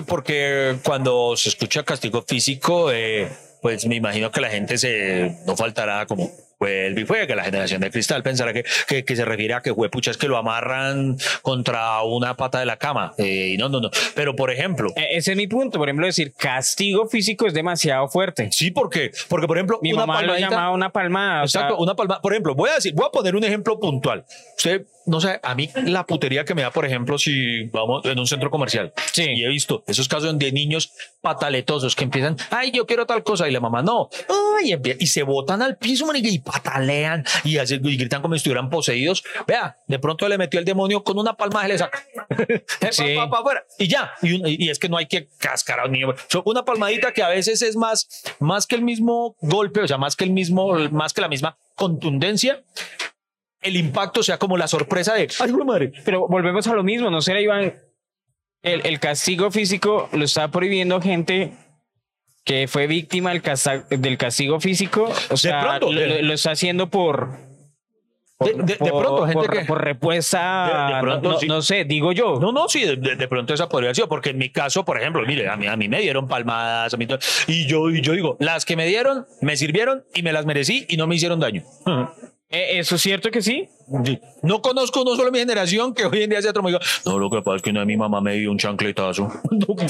porque cuando se escucha castigo físico, eh, pues me imagino que la gente se no faltará como vuelve y que la generación de cristal pensará que, que, que se refiere a que huepucha es que lo amarran contra una pata de la cama. Eh, y no, no, no. Pero por ejemplo, Eh, ese es mi punto. Por ejemplo, decir castigo físico es demasiado fuerte. sí, porque, porque por ejemplo, Mi una mamá lo palmadita- llamaba una palmada. o sea, Exacto, una palma. Por ejemplo, voy a decir, voy a poner un ejemplo puntual. Usted, no sé, a mí la putería que me da, por ejemplo, si vamos en un centro comercial. Sí. Y he visto esos casos de niños pataletosos que empiezan, ay, yo quiero tal cosa, y la mamá no. Ay, y se botan al piso, marica, y patalean y, hacen- y gritan como si estuvieran poseídos. Vea, de pronto le metió el demonio con una palma se le saca. *laughs* Sí. Pa, pa, pa, afuera. Y ya. Y, y es que no hay que cascar a un niño. So, una palmadita que a veces es más, más que el mismo golpe, o sea, más que el mismo, más que la misma contundencia. El impacto sea como la sorpresa de, ay, madre. Pero volvemos a lo mismo, ¿no será, Iván? El, el castigo físico lo está prohibiendo gente que fue víctima del, casa- del castigo físico. O sea, pronto, lo, de- lo- lo está haciendo por. De, de- de pronto, gente por, que. por respuesta, De- pronto, no, sí. no sé, digo yo. No, no, sí, de, pronto esa podría haber sido, porque en mi caso, por ejemplo, mire, a mí, a mí me dieron palmadas, a mí y yo, y yo digo, las que me dieron, me sirvieron y me las merecí y no me hicieron daño. Eh, ¿Eso es cierto que sí? Sí. No conozco no solo mi generación que hoy en día se otro me no, lo que pasa es que una de mi mamá me dio un chancletazo. *laughs*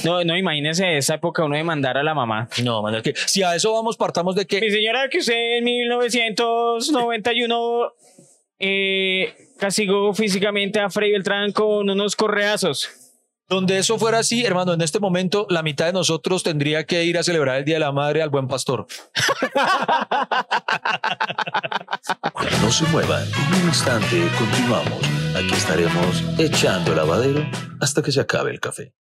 No, no, imagínese esa época uno demandar a la mamá. No, man, es que si a eso vamos, partamos de Mi que señora, que usted en 1991 eh, castigó físicamente a Frei Beltrán con unos correazos. Donde eso fuera así, hermano, en este momento la mitad de nosotros tendría que ir a celebrar el Día de la Madre al Buen Pastor. No se muevan, en un instante continuamos. Aquí estaremos echando el lavadero hasta que se acabe el café.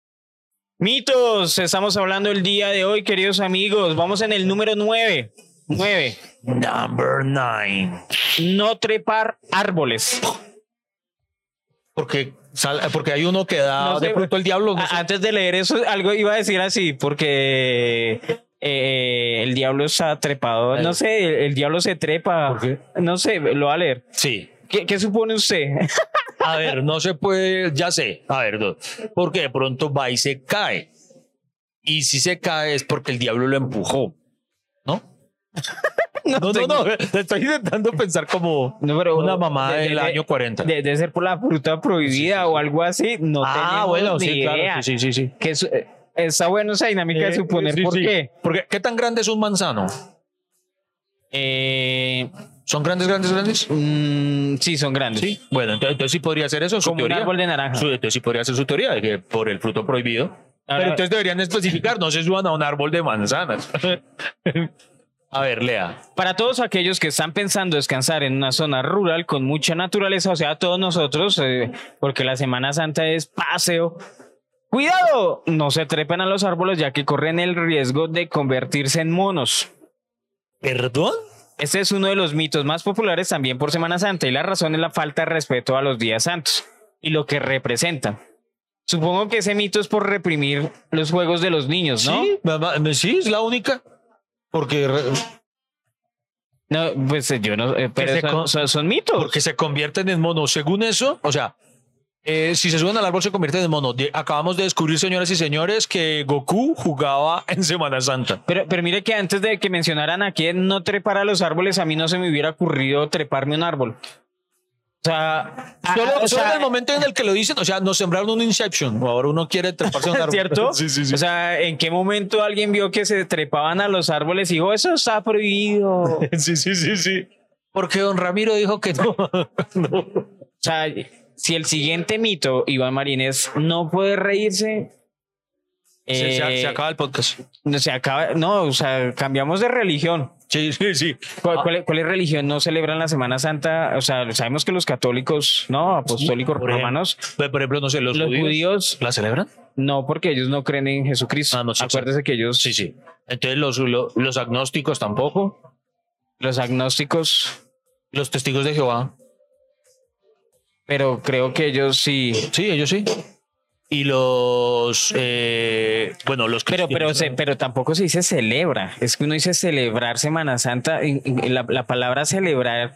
Mitos, estamos hablando el día de hoy, queridos amigos. Vamos en el número 9. 9. Number nine. No trepar árboles. Porque, sal- porque hay uno que da No sé, de pronto el diablo. no A- sé. Antes de leer eso, algo iba a decir así, porque eh, el diablo está trepado. No sé, el, el diablo se trepa. ¿Por qué? No sé, lo va a leer. Sí. ¿Qué, qué supone usted? A ver, no se puede, ya sé. A ver, no, porque de pronto va y se cae. Y si se cae es porque el diablo lo empujó. ¿No? *laughs* *laughs* No, no, no. Estoy intentando pensar como No, pero- una mamá de- de- del de- año 40. De- Debe ser por la fruta prohibida o algo así. No ah, bueno, sí, idea. claro. Sí, sí, sí. Que eh, está bueno esa dinámica de Eh, suponer por sí. qué. Porque, ¿qué tan grande es un manzano? Eh, ¿Son grandes, grandes, grandes? mm, sí, son grandes. Sí. Bueno, entonces, entonces sí podría ser eso, su Como un árbol de naranja. Su- entonces sí podría ser su teoría de que por el fruto prohibido. Ahora- Pero entonces deberían especificar, no se suban a un árbol de manzanas. *laughs* a ver, lea. Para todos aquellos que están pensando descansar en una zona rural con mucha naturaleza, o sea, todos nosotros, eh, porque la Semana Santa es paseo. Cuidado, no se trepen a los árboles ya que corren el riesgo de convertirse en monos. ¿Perdón? Este es uno de los mitos más populares también por Semana Santa y la razón es la falta de respeto a los días santos y lo que representan. Supongo que ese mito es por reprimir los juegos de los niños, ¿no? Sí, mamá, sí, es la única. Porque, re- No, pues eh, yo no, eh, pero son, con- son- son mitos. porque se convierten en monos. Según eso, o sea, eh, si se suben al árbol se convierten en monos. De- acabamos de descubrir, señoras y señores, que Goku jugaba *laughs* en Semana Santa. Pero, pero mire que antes de que mencionaran aquí no trepar a los árboles, a mí no se me hubiera ocurrido treparme un árbol. O sea, Solo, o solo sea, en el momento en el que lo dicen, o sea, nos sembraron un Inception. O ahora uno quiere treparse a un *laughs* árbol. ¿Cierto? Sí, sí, sí. O sea, ¿en qué momento alguien vio que se trepaban a los árboles y dijo, eso está prohibido? O *laughs* sí, sí, sí, sí. Porque don Ramiro dijo que no. *laughs* no. sea, si el siguiente mito, Iván Marínez, no puede reírse. Se, se- eh, se acaba el podcast. no, se acaba, no, o sea, cambiamos de religión. Sí, *laughs* sí, sí. ¿Cuál, cuál- cuál es religión no celebran la Semana Santa? O sea, sabemos que los católicos, ¿no? Apostólicos Por ejemplo, romanos, Por ejemplo, no sé, los, los judíos, judíos ¿La celebran? No, porque ellos no creen en Jesucristo. Ah, no, sí, Acuérdese que ellos, Sí, sí. Entonces los, lo- los agnósticos tampoco. los agnósticos, Los testigos de Jehová. pero creo que ellos sí. Sí, ellos sí. Y los, eh, bueno, los Pero, pero, se- pero tampoco se dice celebra. Es que uno dice celebrar Semana Santa. La, la palabra celebrar,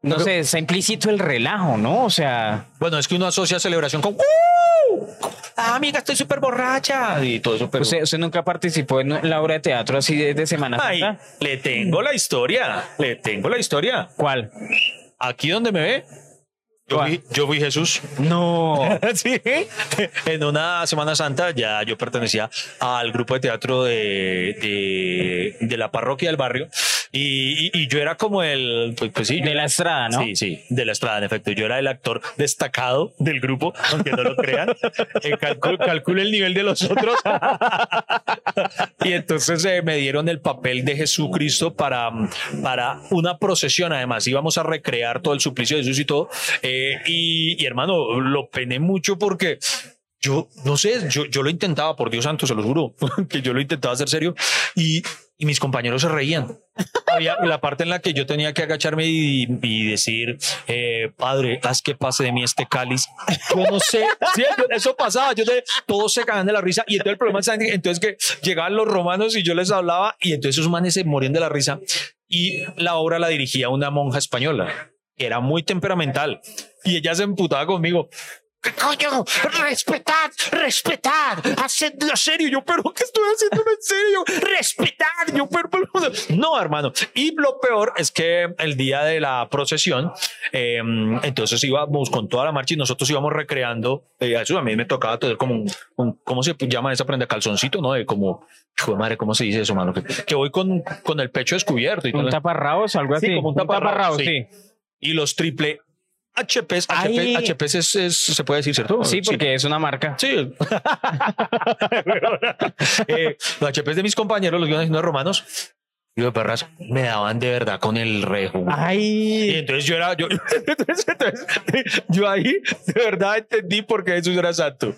no Pero- sé, está implícito el relajo, ¿no? O sea, Bueno, es que uno asocia celebración con ¡Uh! Ah, amiga, estoy súper borracha. Y todo eso, pero. usted, usted nunca participó en la obra de teatro así de, de Semana Ay, Santa. le tengo la historia. Le tengo la historia. ¿Cuál? Aquí donde me ve. Yo fui, yo fui Jesús. No. *laughs* sí. En una Semana Santa ya yo pertenecía al grupo de teatro de, de, de la parroquia del barrio. Y, y- y yo era como el. Pues, pues sí. De la estrada, ¿no? Sí, sí, de la estrada, en efecto. Yo era el actor destacado del grupo, aunque no lo crean. *laughs* Eh, el nivel de los otros. *laughs* y entonces eh, me dieron el papel de Jesucristo para, para una procesión. Además, íbamos a recrear todo el suplicio de Jesús y todo. Eh, y, y, hermano, lo pené mucho porque yo no sé, yo, yo lo intentaba, por Dios santo, se lo juro, *laughs* que yo lo intentaba hacer serio y, y mis compañeros se reían. Había la parte en la que yo tenía que agacharme y, decir, eh, Padre, haz que pase de mí este cáliz. Yo no sé, sí, eso pasaba, yo de, todos se cagan de la risa y entonces el problema es entonces que llegaban los romanos y yo les hablaba y entonces esos manes se morían de la risa y la obra la dirigía una monja española que era muy temperamental y ella se emputaba conmigo. ¿Qué coño? Respetad, respetad, hacedlo serio. Yo, pero ¿qué estoy haciendo en serio? Respetad. Yo, pero, pero- no, hermano. Y lo peor es que el día de la procesión, eh, entonces íbamos con toda la marcha y nosotros íbamos recreando. eh, eso a mí me tocaba tener como un, un- ¿cómo se llama esa prenda? Calzoncito, ¿no? De como, hijo de madre, ¿cómo se dice eso, mano? Que, que voy con, con el pecho descubierto y Un taparrabos, algo Sí, así. como un taparrabos, sí. sí. y los triple HPs. Ay. HP, HPs es, es- se puede decir, ¿cierto? Sí, porque es una marca. Sí. *laughs* eh, los HPs de mis compañeros, los guiones de romanos, y de perras, me daban de verdad con el rejo. Y Ay. entonces yo era, yo, *laughs* entonces, entonces, yo ahí de verdad entendí por qué Jesús era santo.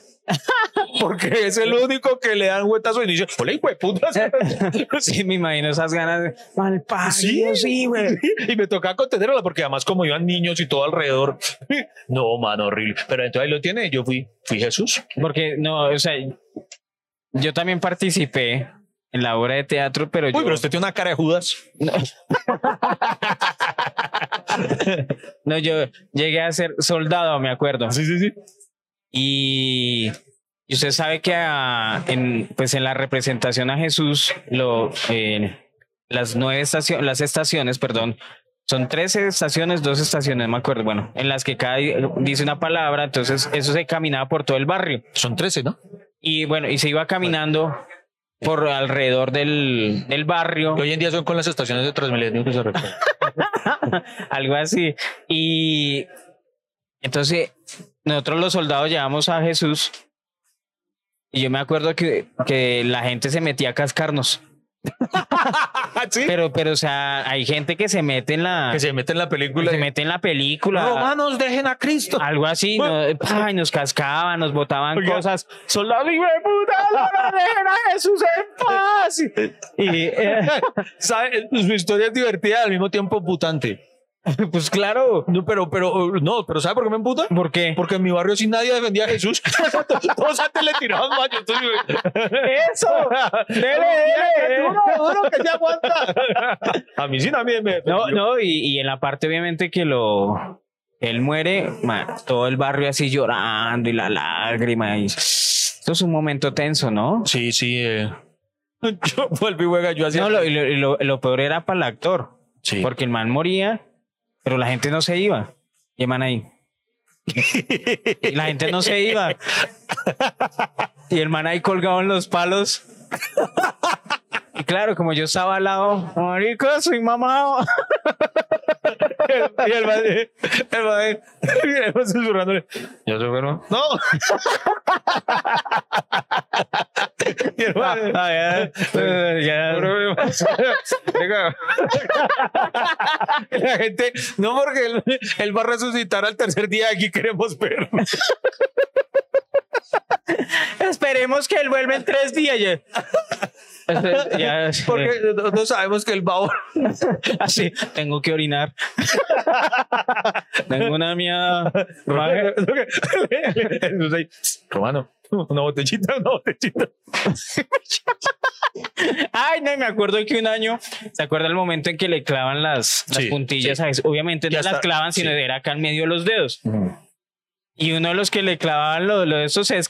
Porque es el único que le dan vueltas y dice, hola, hijo de puta. *laughs* Sí, me imagino esas ganas de mal Sí, sí, güey. *laughs* Y me tocaba contenerla porque además como iban niños y todo alrededor. *laughs* No, mano, horrible. Pero entonces ahí lo tiene. Yo fui, fui Jesús. Porque no, o sea, yo también participé en la obra de teatro, pero Uy, yo, pero usted tiene una cara de Judas. no, yo llegué a ser soldado, me acuerdo. Sí, sí, sí. Y, y usted sabe que a- en, pues en la representación a Jesús, lo, eh, las nueve estaciones, las estaciones, perdón, son 13 estaciones, dos estaciones, me acuerdo, bueno, en las que cada dice una palabra, entonces eso se caminaba por todo el barrio. Son 13, ¿no? Y bueno, y se iba caminando por alrededor del, del barrio, Que hoy en día son con las estaciones de Transmilenio que se *laughs* algo así. Y entonces nosotros los soldados llevamos a Jesús y yo me acuerdo que, que la gente se metía a cascarnos. *laughs* ¿Sí? Pero, pero, o sea, hay gente que se mete en la, Que se mete en la que película. se y- mete en la película. Romanos, dejen a Cristo. Algo así, ¿no? Pa, y nos cascaban, nos botaban Oiga. cosas. Soldados, hijo de puta, no dejen a Jesús en paz. Y, eh, *laughs* ¿Sabe? Su historia es divertida al mismo tiempo putante. *laughs* pues claro, No, pero, pero, no, pero ¿sabe por qué me emputa? ¿por qué? Porque en mi barrio sin nadie defendía a Jesús. *laughs* *laughs* Todos antes le tiraban mayo. Entonces, Eso, dele, dele. duro, duro, que se aguanta. A mí sí también me No, no, y, y en la parte obviamente que lo él muere, ma, todo el barrio así llorando y la lágrima. Y, esto es un momento tenso, ¿no? Sí, sí. eh. Yo y juega, yo hacía. No, lo, y lo, lo- lo peor era para el actor, sí. porque el man moría, pero la gente no se iba. Y el man ahí. La gente no se iba. Y el man ahí colgado en los palos. Y claro, como yo estaba al lado, marico, soy mamado. Y el madre, el y el susurrándole, ¿yo soy bueno? No. y el Ah, ya. *laughs* La gente, no porque él, él va a resucitar al tercer día, aquí queremos ver. *laughs* Esperemos que él vuelva en tres días. Ya, Ya, *laughs* Porque no, no sabemos que el babo. *laughs* así, tengo que orinar. tengo una mía. Romano, una botellita, una botellita. Ay, no, me acuerdo que un año, ¿se acuerda el momento en que le clavan las, las Sí, puntillas? sí. a eso? Obviamente Ya no las clavan, sino sí. era acá en medio de los dedos. Y uno de los que le clavaban lo, lo de eso se. *laughs*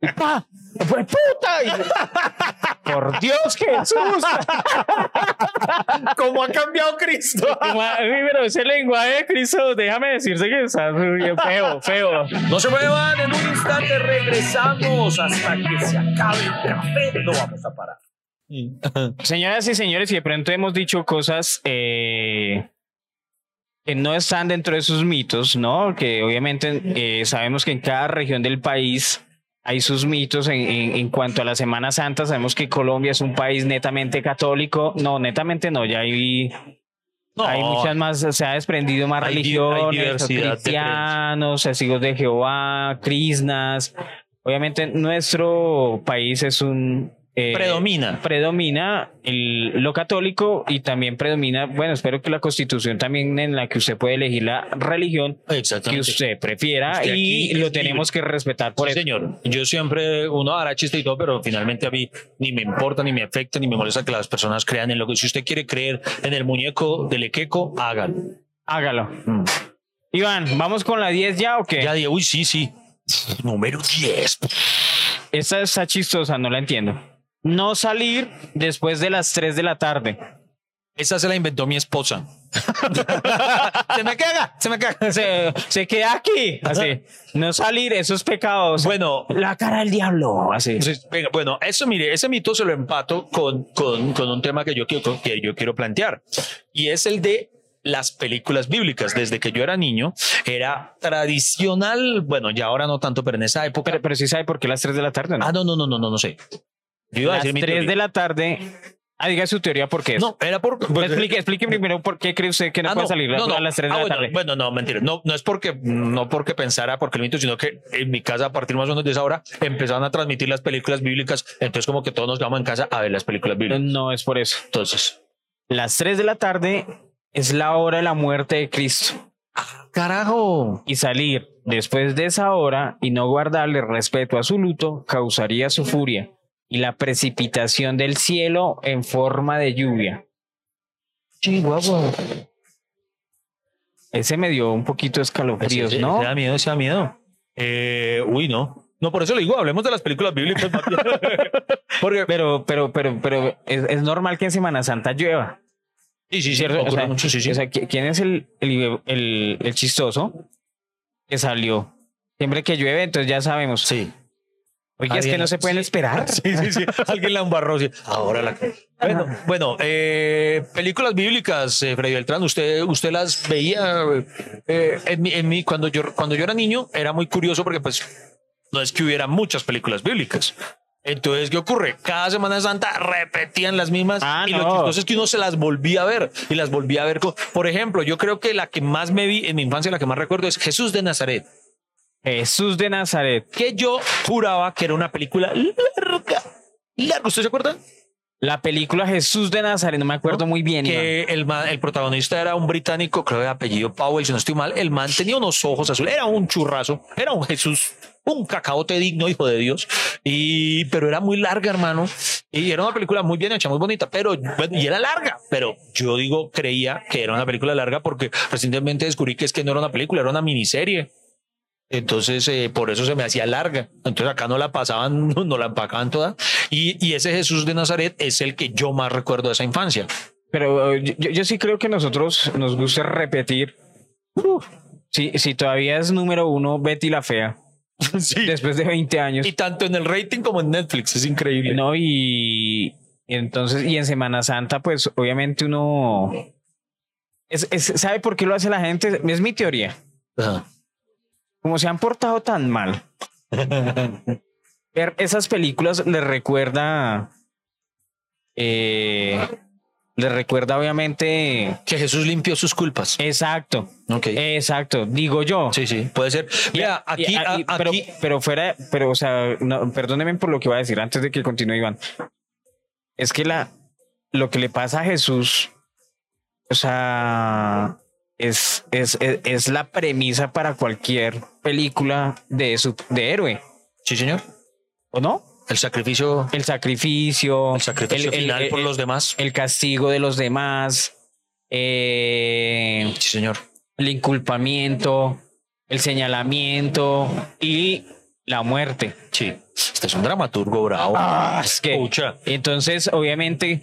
Y ¡pa! ¡Fue puta! Y- por Dios, Jesús. *laughs* ¿Cómo ha cambiado Cristo? *laughs* Pero ese lenguaje de Cristo, déjame decirte que está muy feo, feo. No se muevan, en un instante regresamos hasta que se acabe el café. No vamos a parar. Señoras y señores, y de pronto hemos dicho cosas eh, que no están dentro de sus mitos, ¿no? Que obviamente eh, sabemos que en cada región del país hay sus mitos en, en- en cuanto a la Semana Santa. Sabemos que Colombia es un país netamente católico. No, netamente no, ya hay, No, hay muchas más, se ha desprendido más Hay di- hay religiones, cristianos, testigos de Jehová, krishnas. Obviamente nuestro país es un... eh, predomina. predomina el- lo católico y también predomina, bueno, espero que la constitución también en la que usted puede elegir la religión que usted prefiera Usted y lo tenemos que respetar por Sí, eso. señor. Yo siempre, uno hará chiste y todo, pero finalmente a mí ni me importa, ni me afecta, ni me molesta que las personas crean en lo que. Si usted quiere creer en el muñeco del Equeco, hágalo. Hágalo. Iván, ¿vamos con la 10 ya o qué? Ya dije, uy, sí, sí. Número 10. Esta está chistosa, no la entiendo. No salir después de las 3 de la tarde. Esa se la inventó mi esposa. *laughs* se me caga, se me caga. Se, se queda aquí. Así. No salir, eso es pecado. O sea, Bueno, la cara del diablo. Así. Venga, bueno, eso mire, ese mito se lo empato con, con, con un tema que yo, quiero, que yo quiero plantear y es el de las películas bíblicas. Desde que yo era niño, era tradicional, bueno, ya ahora no tanto, pero en esa época. Pero, pero sí sabe por qué las 3 de la tarde, ¿no? ah, no, no, no, no, no, no sé. Yo iba a las decir mi 3 teoría. de la tarde. Ah, diga su teoría por qué es. No, era por. pues, explique, explique primero por qué cree usted que no Ah, puede salir no, no. a las 3 de Ah, la bueno, tarde. Bueno, no, mentira. No, no es porque, no porque pensara, porque el mito, sino que en mi casa, a partir más o menos de esa hora, empezaron a transmitir las películas bíblicas. Entonces, como que todos nos quedamos en casa a ver las películas bíblicas. No es por eso. Entonces, Las 3 de la tarde es la hora de la muerte de Cristo. carajo. Y salir después de esa hora y no guardarle respeto a su luto causaría su furia y la precipitación del cielo en forma de lluvia. Chihuahua. Ese me dio un poquito de escalofríos, Ese- ¿no? ese da miedo, ese da miedo. Eh, uy, no. No, por eso le digo, hablemos de las películas bíblicas. *laughs* Porque, Pero, pero, pero, pero es, es normal que en Semana Santa llueva. sí, sí, sí, ¿cierto? O sea, mucho, sí, sí. o sea, ¿qui- ¿quién es el, el, el- el chistoso que salió? Siempre que llueve, entonces ya sabemos. sí. Oye, es que Alguien- no se pueden sí. esperar. *laughs* Sí, sí, sí. Alguien la embarró. sí. Ahora la. Bueno, bueno eh, películas bíblicas, eh, Freddy Beltrán, ¿usted, usted las veía? eh, en mi, en mi- cuando, yo, cuando yo era niño, era muy curioso porque, pues, no es que hubiera muchas películas bíblicas. Entonces, ¿qué ocurre? Cada Semana Santa repetían las mismas Ah, y lo no. chistoso es que uno se las volvía a ver y las volvía a ver. Por ejemplo, yo creo que la que más me vi en mi infancia, la que más recuerdo es Jesús de Nazaret, Jesús de Nazaret. que yo juraba que era una película larga. Larga, ¿usted se acuerda? La película Jesús de Nazaret, no me acuerdo muy bien. Que el, man- el protagonista era un británico, creo de apellido Powell, si no estoy mal. El man tenía unos ojos azules, era un churrazo, era un Jesús, un cacaote digno, hijo de Dios. Y, pero era muy larga, hermano. Y era una película muy bien hecha, muy bonita, pero y era larga. Pero yo digo, creía que era una película larga porque recientemente descubrí que es que no era una película, era una miniserie. Entonces, eh, por eso se me hacía larga. Entonces, acá no la pasaban, *laughs* no la empacaban toda. Y, y ese Jesús de Nazaret es el que yo más recuerdo de esa infancia. Pero eh, yo, yo sí creo que nosotros nos gusta repetir. Si, si todavía es número uno Betty la Fea, *laughs* Sí. después de 20 años. Y tanto en el rating como en Netflix, es increíble. No, y, y entonces, y en Semana Santa, pues obviamente uno. Es, es- ¿Sabe por qué lo hace la gente? Es mi teoría. Ajá. Como se han portado tan mal, ver esas películas les recuerda eh, le recuerda obviamente. Que Jesús limpió sus culpas. Exacto. Ok. Exacto, digo yo. Sí, sí, puede ser. Mira, Y- aquí, y- a- y- pero, aquí- pero fuera, pero, o sea, no, perdóneme por lo que voy a decir antes de que continúe Iván. Es que la, lo que le pasa a Jesús, o sea, es, es, es, es la premisa para cualquier película de, su, de héroe, sí, señor. ¿o no? El sacrificio, El sacrificio, el sacrificio el- el- final por los demás. el castigo de los demás, eh, Sí, señor. el inculpamiento, el señalamiento y la muerte. Sí. Este es un dramaturgo bravo. Ah, es que Pucha. entonces obviamente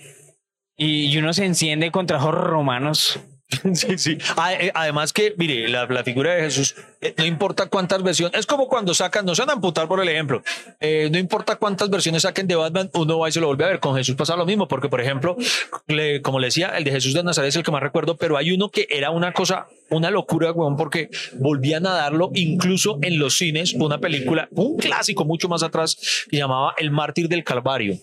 y, y uno se enciende contra los romanos. *laughs* Sí, sí. Ah, eh, Además que, mire, la, la figura de Jesús, eh, no importa cuántas versiones, es como cuando sacan, no se van a amputar por el ejemplo, eh, no importa cuántas versiones saquen de Batman, uno va y se lo vuelve a ver. Con Jesús pasa lo mismo, porque por ejemplo, le- como le decía, el de Jesús de Nazaret es el que más recuerdo, pero hay uno que era una cosa, una locura, weón, porque volvían a darlo incluso en los cines, una película, un clásico mucho más atrás, que llamaba El Mártir del Calvario.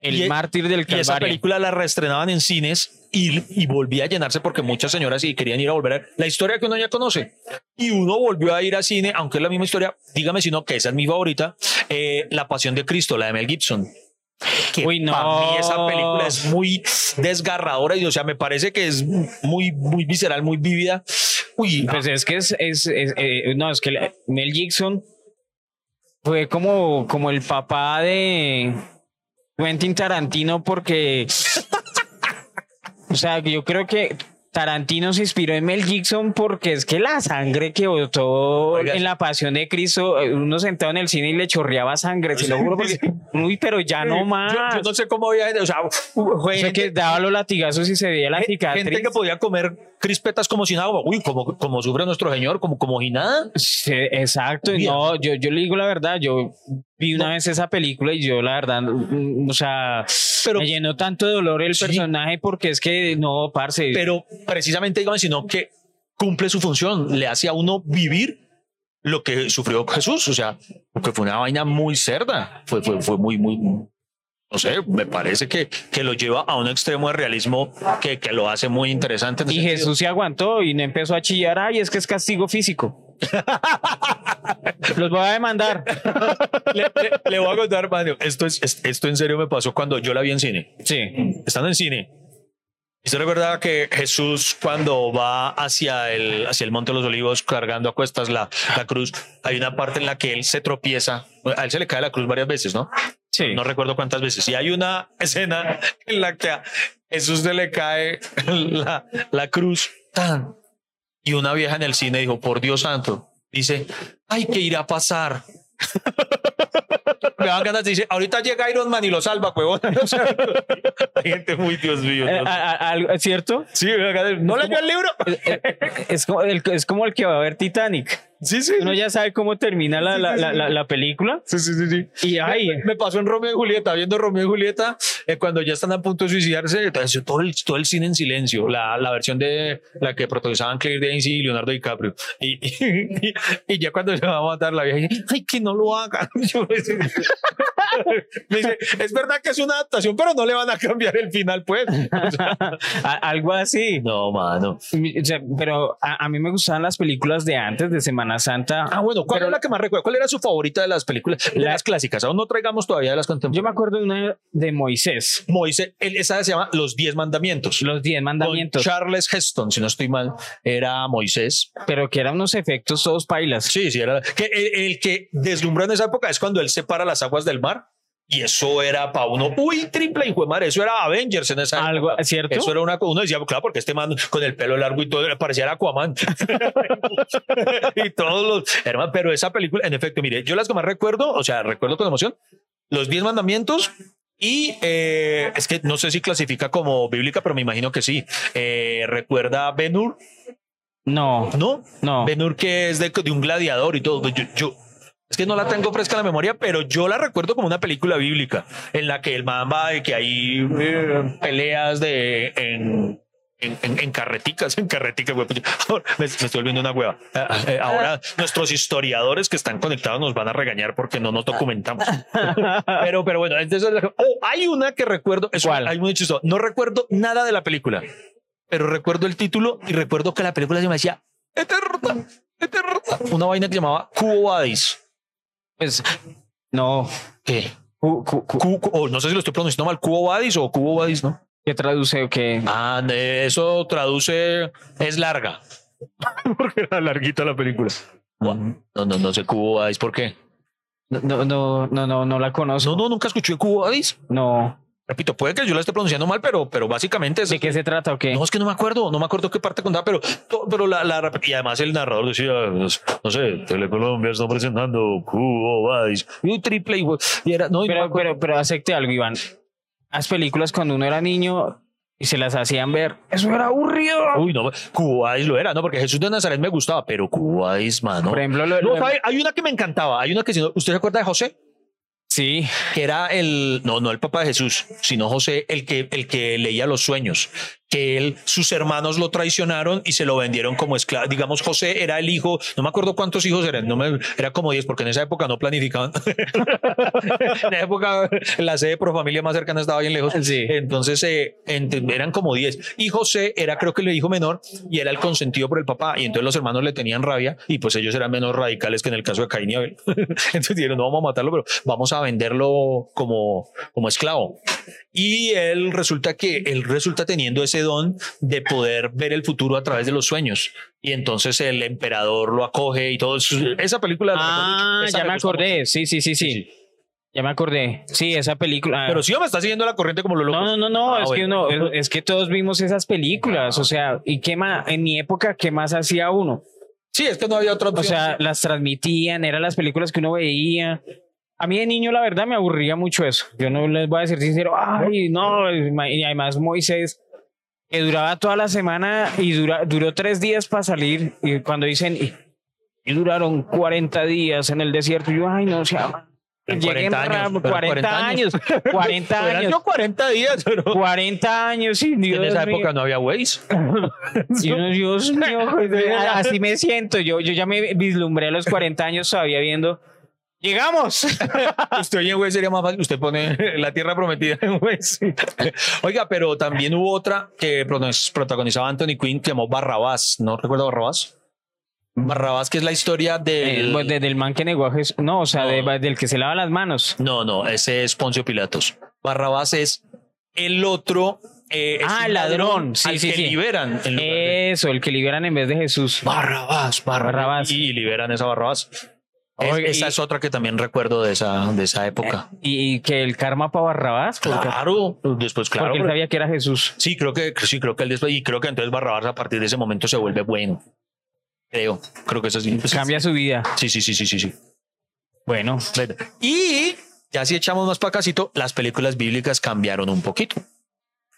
El Y- mártir del Y esa Calvario. película la reestrenaban en cines y, y volvía a llenarse porque muchas señoras sí querían ir a volver a ver la historia que uno ya conoce. Y uno volvió a ir a cine, aunque es la misma historia, dígame si no, que esa es mi favorita, eh, La Pasión de Cristo, la de Mel Gibson. Que Uy, no. Para mí esa película es *laughs* muy desgarradora y, o sea, me parece que es muy, muy visceral, muy vívida. Uy, Pues es que es, es, es- eh, no, es que Mel Gibson fue como, como el papá de Quentin Tarantino porque, *laughs* o sea, yo creo que Tarantino se inspiró en Mel Gibson porque es que la sangre que botó Oiga. en la pasión de Cristo, eh, uno sentado en el cine y le chorreaba sangre, se lo juro, porque, *laughs* uy, pero ya no más. yo, yo no sé cómo había, o sea, O sea, que daba los latigazos y se veía la cicatriz. gente que podía comer crispetas como si nada, uy, como, como sufre nuestro señor, como, como si nada. Sí, exacto. y. No, yo, yo le digo la verdad, yo vi una vez esa película y yo la verdad, mm, o sea, Pero- me llenó tanto de dolor el Sí. personaje porque es que no, parce. pero precisamente dígame, sino que cumple su función, le hace a uno vivir lo que sufrió Jesús, o sea, porque fue una vaina muy cerda, fue, fue, fue muy, muy, no sé, me parece que, que lo lleva a un extremo de realismo que, que lo hace muy interesante. y sentido. Jesús se aguantó y no empezó a chillar, ay, es que es castigo físico. *laughs* Los voy a demandar. le, le- le voy a contar, Mario, esto, es, es- esto en serio me pasó cuando yo la vi en cine. Sí. estando en cine. ¿Y usted recuerda que Jesús cuando va hacia el, hacia el Monte de los Olivos cargando a cuestas la, la cruz, hay una parte en la que él se tropieza, a él se le cae la cruz varias veces, ¿no? Sí. No recuerdo cuántas veces. Y hay una escena en la que a Jesús se le cae la, la cruz tan. Y una vieja en el cine dijo, por Dios santo, dice, ay, ¿qué irá a pasar? *laughs* Me dan ganas de decir, ahorita llega Iron Man y lo salva, huevón. *laughs* Hay gente muy, Dios mío. Eh, no sé. a- a- ¿Es cierto? Sí, ¿no leyó el libro? Es como el, es como el que va a ver Titanic. Sí, sí. Uno ya sabe cómo termina la, la, la, la- la película. Sí, sí, sí, sí. Y ay, Me, me pasó en Romeo y Julieta, viendo Romeo y Julieta, eh, cuando ya están a punto de suicidarse, todo el, todo el cine en silencio, la, la versión de la que protagonizaban Claire Danes y Leonardo DiCaprio. Y, y, y ya cuando se va a matar la vieja, dice, ay, que no lo hagan. *laughs* Me dice, es verdad que es una adaptación, pero no le van a cambiar el final, pues. O sea, *laughs* algo así. no, mano. O sea, pero a, a mí me gustaban las películas de antes, de Semana Santa. Ah, bueno, ¿cuál Pero- es la que más recuerda? ¿Cuál era su favorita de las películas? De La- las clásicas, aún no traigamos todavía de las Yo contemporáneas. me acuerdo de una de Moisés, Moisés, él- esa se llama Los Diez Mandamientos. los diez Con mandamientos, Charles Heston, si no estoy mal, era Moisés. pero que eran unos efectos todos pailas. Sí, sí, era. Que el, el que deslumbró en esa época es cuando él separa las aguas del mar. Y eso era para uno, uy, triple hijo de madre, eso era Avengers en esa Algo, época. ¿cierto? Eso era una uno decía, claro, porque este man con el pelo largo y todo parecía Aquaman. *laughs* y todos los hermano, pero esa película, en efecto, mire, yo las que más recuerdo, o sea, recuerdo con emoción, los diez mandamientos y eh, es que no sé si clasifica como bíblica, pero me imagino que sí. Eh, recuerda Benur, No, ¿no? no. Benur que es de, de un gladiador y todo. Yo, yo- es que no la tengo fresca en la memoria, pero yo la recuerdo como una película bíblica en la que el man va y que hay eh, peleas de en, en, en, en carreticas, *laughs* en carreticas. Pues, *laughs* Me, me estoy volviendo una hueva. Eh, eh, Ahora nuestros historiadores que están conectados nos van a regañar porque no nos documentamos. *laughs* Pero, pero bueno, entonces oh, hay una que recuerdo. Es, ¿Cuál? Hay muy chistoso. No recuerdo nada de la película, pero recuerdo el título y recuerdo que la película se me decía Eterna, Eterna. Una vaina que llamaba Cubo Badis. Pues no. ¿Qué? Cu- cu- cu- Cu- cu- o no sé si lo estoy pronunciando mal, Cubo Badis o Cubo Badis, ¿no? ¿Qué traduce o qué? Ah, de eso traduce es larga. *laughs* Porque era larguita la película. No, no, no sé Cubo Badis, ¿por qué? No, no, no, no, no, no la conozco. No, no, nunca escuché Cubo Badis. No. Repito, puede que yo la esté pronunciando mal, pero, pero básicamente es. ¿De qué se trata o qué? No, es que no me acuerdo, no me acuerdo qué parte contaba, pero, pero la, la, y además el narrador decía, no sé, Telecolombia está presentando Cubo Badis, y un triple, y, y era, no, Pero, pero, pero acepte algo, Iván. Las películas cuando uno era niño y se las hacían ver, eso era aburrido. Uy, no, Cubo Badis lo era, no, porque Jesús de Nazaret me gustaba, pero Cubo Badis, mano. Por ejemplo, lo- No, lo- ¿sabe? hay una que me encantaba, hay una que si no, ¿usted se acuerda de José? Sí, que era el, no, no el papá de Jesús, sino José, el que, el que leía los sueños, que él, sus hermanos lo traicionaron y se lo vendieron como esclavo. Digamos, José era el hijo, no me acuerdo cuántos hijos eran, no me, era como 10, porque en esa época no planificaban. *laughs* en esa época la sede pro familia más cercana estaba bien lejos. Sí. Entonces eh, ent- eran como 10. Y José era, creo que el hijo menor y era el consentido por el papá. Y entonces los hermanos le tenían rabia y pues ellos eran menos radicales que en el caso de Caín y Abel. *laughs* entonces dijeron, no vamos a matarlo, pero vamos a venderlo como, como esclavo. Y él resulta que él resulta teniendo ese don de poder ver el futuro a través de los sueños. Y entonces el emperador lo acoge y todo eso. Esa película. Ah. Esa ya me acordé. Sí, sí, sí, sí. Sí. Ya me acordé. Sí, esa película. Pero sí, me está siguiendo la corriente como lo loco. No, no, no, no, Ah, es que es, es que todos vimos esas películas, o sea, y qué más, en mi época, ¿qué más hacía uno? Sí, es que no había otra O opción. sea, las transmitían, eran las películas que uno veía. A mí de niño, la verdad, me aburría mucho eso. Yo no les voy a decir sincero, ay, no, y además Moisés, que duraba toda la semana y dura, duró tres días para salir, y cuando dicen, y, y duraron 40 días en el desierto, yo, ay, no, o sea, En lleguen 40 años, rápido, pero 40 años, 40 *laughs* Eran años. yo 40 días, pero 40 años y Dios en esa mío. época no había Waze. *laughs* Dios mío, *laughs* así me siento. Yo, yo ya me vislumbré a los 40 años todavía viendo. Llegamos. *laughs* Usted oye Waze sería más fácil. Usted pone *laughs* la tierra prometida *laughs* en. Oiga, pero también hubo otra que protagon- protagonizaba Anthony Quinn que llamó Barrabás. ¿No recuerdo Barrabás? Barrabás, que es la historia del. Eh, pues, desde el man que negó a Jesús. No, o sea, No. de- del que se lava las manos. No, no, ese es Poncio Pilatos. Barrabás es el otro. eh, Ah, el ladrón. Sí, al sí, que sí. liberan. lugar de- Eso, el que liberan en vez de Jesús. Barrabás, Barrabás. Barrabás. Y liberan esa Barrabás. Oiga, esa y- es otra que también recuerdo de esa, de esa época. Y, y que el karma para Barrabás. Porque, Claro, después, claro. porque él sabía que era Jesús. Sí, creo que sí, creo que él después, y creo que entonces Barrabás a partir de ese momento se vuelve bueno. Creo, creo que eso sí. Cambia su vida. Sí, sí, sí, sí, sí, sí. Bueno, Bueno, Y ya si echamos más para casito, las películas bíblicas cambiaron un poquito.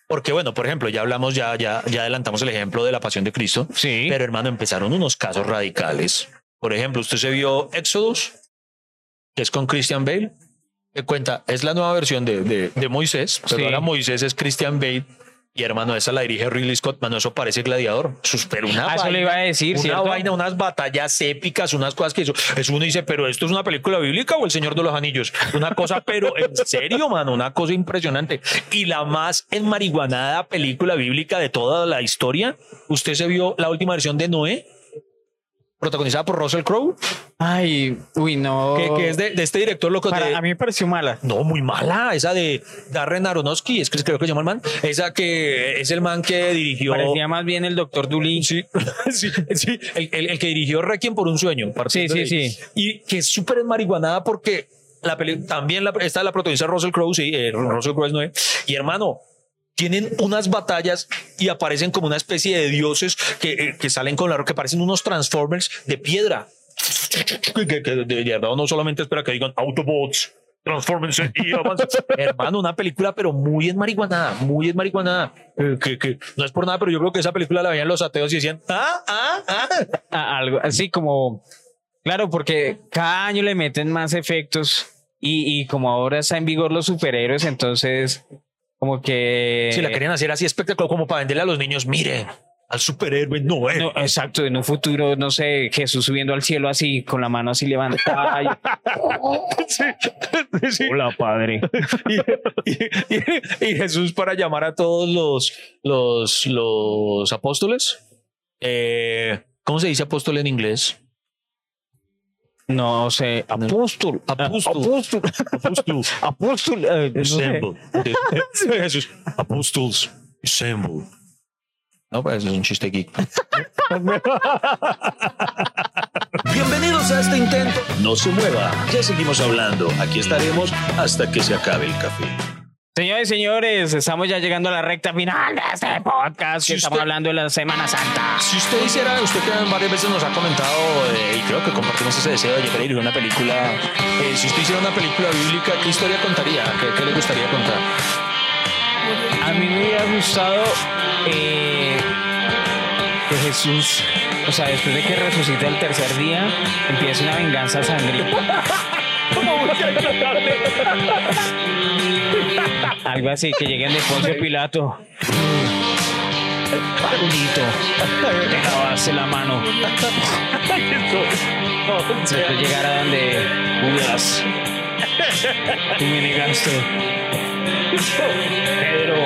Porque bueno, por ejemplo, ya hablamos, ya, ya, ya adelantamos el ejemplo de la pasión de Cristo. sí. Pero hermano, empezaron unos casos radicales. Por ejemplo, usted se vio Exodus, que es con Christian Bale. Que cuenta, es la nueva versión de, de, de Moisés, pero Sí. ahora Moisés es Christian Bale. Y hermano, esa la dirige Ridley Scott. Mano, eso parece gladiador. Sus- Pero una Ah, eso vaina, le iba a decir, una ¿cierto? vaina, unas batallas épicas, unas cosas que eso, eso uno dice, pero esto es una película bíblica o el Señor de los Anillos. Una cosa, pero en serio, mano, una cosa impresionante. Y la más enmarihuanada película bíblica de toda la historia. ¿Usted se vio la última versión de Noé? Protagonizada por Russell Crowe, Ay, uy, no. que, que es de, de este director loco Para- de. a mí me pareció mala. No, muy mala. Esa de Darren Aronofsky, es que creo que se llama el man. Esa que es el man que dirigió. Parecía más bien el doctor Dulin. Sí, *laughs* sí, sí. El, el- el que dirigió Requiem por un sueño. Sí, sí, sí. Y que es súper marihuanada porque la peli también la, está la protagoniza Russell Crowe, sí, eh, Russell Crowe es Noé. Y hermano, tienen unas batallas y aparecen como una especie de dioses que, eh, que salen con la roca, que parecen unos Transformers de piedra. Que, que- de verdad no solamente espera que digan Autobots. Transfórmense y avancen. *laughs* Hermano, una película, pero muy enmarihuanada, muy enmarihuanada. Eh, que, que no es por nada, pero yo creo que esa película la veían los ateos y decían, ah, ah, ah. a- algo así como claro porque cada año le meten más efectos y, y como ahora está en vigor los superhéroes entonces como que... Si la querían hacer así espectacular, como para venderle a los niños, miren, al superhéroe no es. No, exacto, en un futuro, no sé, Jesús subiendo al cielo así, con la mano así levantada. y- *laughs* Sí, sí. Hola, padre. *laughs* y, y- y Jesús para llamar a todos los, los, los apóstoles. eh, ¿Cómo se dice apóstol en inglés? No sé, apóstol. Apóstol. Apóstol. Apóstol. *laughs* Apóstol. eh, no sé. Assemble. *laughs* Jesús. Apóstols. Assemble. No, pues es un chiste geek. *laughs* Bienvenidos a este intento. No se mueva, ya seguimos hablando. Aquí estaremos hasta que se acabe el café. Señores y señores, estamos ya llegando a la recta final de este podcast Si que estamos usted- hablando de la Semana Santa. Si usted hiciera, usted que varias veces nos ha comentado, eh, y creo que compartimos ese deseo de llegar a ir a una película, eh, si usted hiciera una película bíblica, ¿qué historia contaría? ¿Qué, qué le gustaría contar? A mí me hubiera gustado eh, que Jesús, o sea, después de que resucita el tercer día, empiece una venganza sangrienta. *laughs* *laughs* Algo así, que lleguen de Poncio Pilato. Maldito. De lavarse la mano. Llegar a donde Judas. Tú me negaste. Pedro.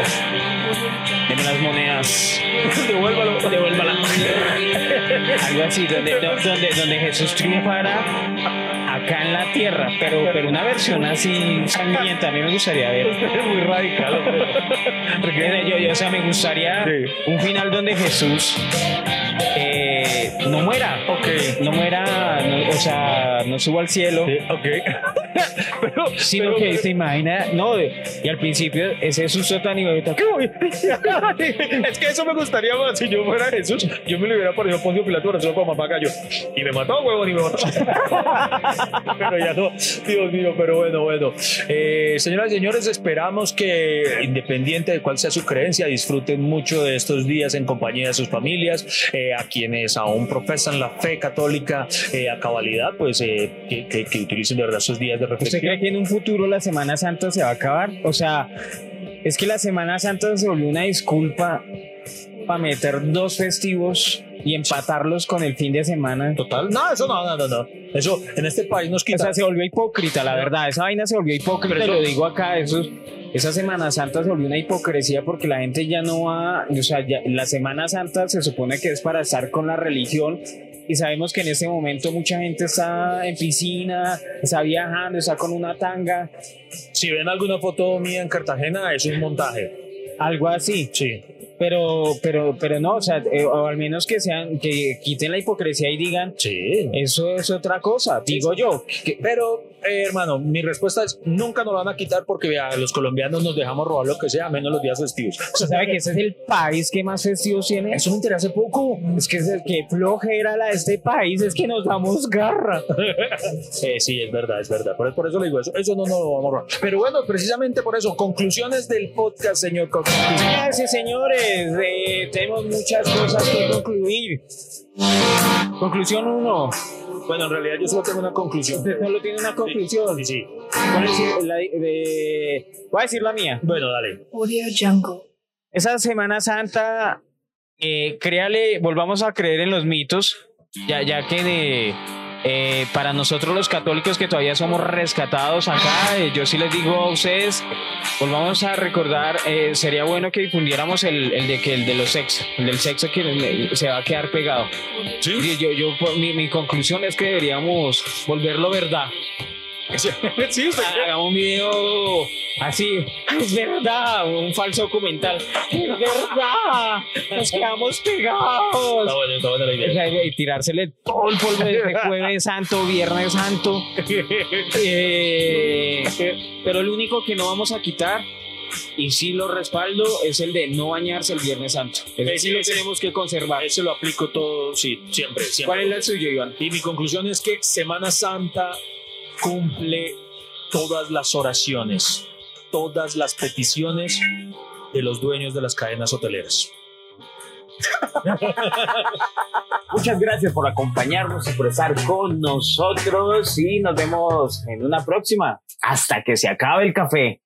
Deme las monedas. Devuélvalo. Devuélvala. Algo así, donde, do- donde, donde Jesús triunfara acá en la tierra, pero, pero una versión así sangrienta, a mí me gustaría ver. *laughs* Muy radical. Porque yo, yo, o sea, me gustaría un final donde Jesús eh, no muera. No muera, no- o sea, no suba al cielo. ok. *laughs* pero, Sino que se imagina, no, y al principio ese susto tan y ahorita, ¿qué voy? es que eso me gustaría más. Si yo fuera Jesús, yo me lo hubiera parecido a Poncio Pilato, solo para mamá gallo. Y me mató, huevón, y me mató. *laughs* pero ya no, Dios mío, pero bueno, bueno. Eh, señoras y señores, esperamos que, independiente de cuál sea su creencia, disfruten mucho de estos días en compañía de sus familias. Eh, a quienes aún profesan la fe católica eh, a cabalidad, pues eh, que, que- que utilicen de verdad esos días de ¿Usted reflexión. cree que en un futuro la Semana Santa se va a acabar? O sea, es que la Semana Santa se volvió una disculpa para meter dos festivos y empatarlos con el fin de semana. Total, no, eso no, no, no, no. Eso en este país nos O quita. sea, se volvió hipócrita, la verdad. Esa vaina se volvió hipócrita, Pero eso- lo digo acá, eso, esa Semana Santa se volvió una hipocresía porque la gente ya no va, o sea, ya- la Semana Santa se supone que es para estar con la religión y sabemos que en este momento mucha gente está en piscina, está viajando, está con una tanga, Si ven alguna foto mía en Cartagena, es un montaje. algo así. Sí. Pero, pero, pero no, o sea, eh, o al menos que sean, que quiten la hipocresía y digan, Sí. eso es otra cosa, digo yo. que- Pero, eh, hermano, mi respuesta es: nunca nos van a quitar porque vea, los colombianos nos dejamos robar lo que sea, menos los días festivos. ¿Usted sabe que ese es el país que más festivos tiene? Eso me enteré hace poco. Es que, es el que flojera la de este país, es que nos damos garra. *laughs* Eh, sí, es verdad, es verdad. Por, por eso le digo eso. Eso no nos lo vamos a robar. Pero bueno, precisamente por eso, conclusiones del podcast, señor. Señoras y señores, eh, tenemos muchas cosas que concluir. Conclusión uno. Bueno, en realidad yo solo tengo una conclusión. *laughs* Solo tiene una conclusión. Sí, sí. ¿Cuál es la de- Voy a decir la mía. Bueno, dale. Audio Jungle. Esa Semana Santa, eh, créale, volvamos a creer en los mitos, ya, ya que de, eh, para nosotros los católicos que todavía somos rescatados acá, eh, yo sí les digo a ustedes, volvamos a recordar, eh, sería bueno que difundiéramos el, el de que el de los sexos, el del sexo que se va a quedar pegado. Sí. Yo, yo, por- mi, mi conclusión es que deberíamos volverlo verdad. Sí, *laughs* Hagamos un video así, es verdad, un falso documental. Es verdad, nos quedamos pegados. Está bueno, está buena la idea. y tirársele todo el polvo de ese jueves santo, viernes santo. Eh, pero el único que no vamos a quitar, y sí lo respaldo, es el de no bañarse el viernes santo. Ese sí lo Ese- tenemos que conservar. Eso lo aplico todo, sí, siempre, siempre. ¿Cuál es el suyo, Iván? Y mi conclusión es que Semana Santa cumple todas las oraciones, todas las peticiones de los dueños de las cadenas hoteleras. *laughs* Muchas gracias por acompañarnos y por estar con nosotros y nos vemos en una próxima. Hasta que se acabe el café.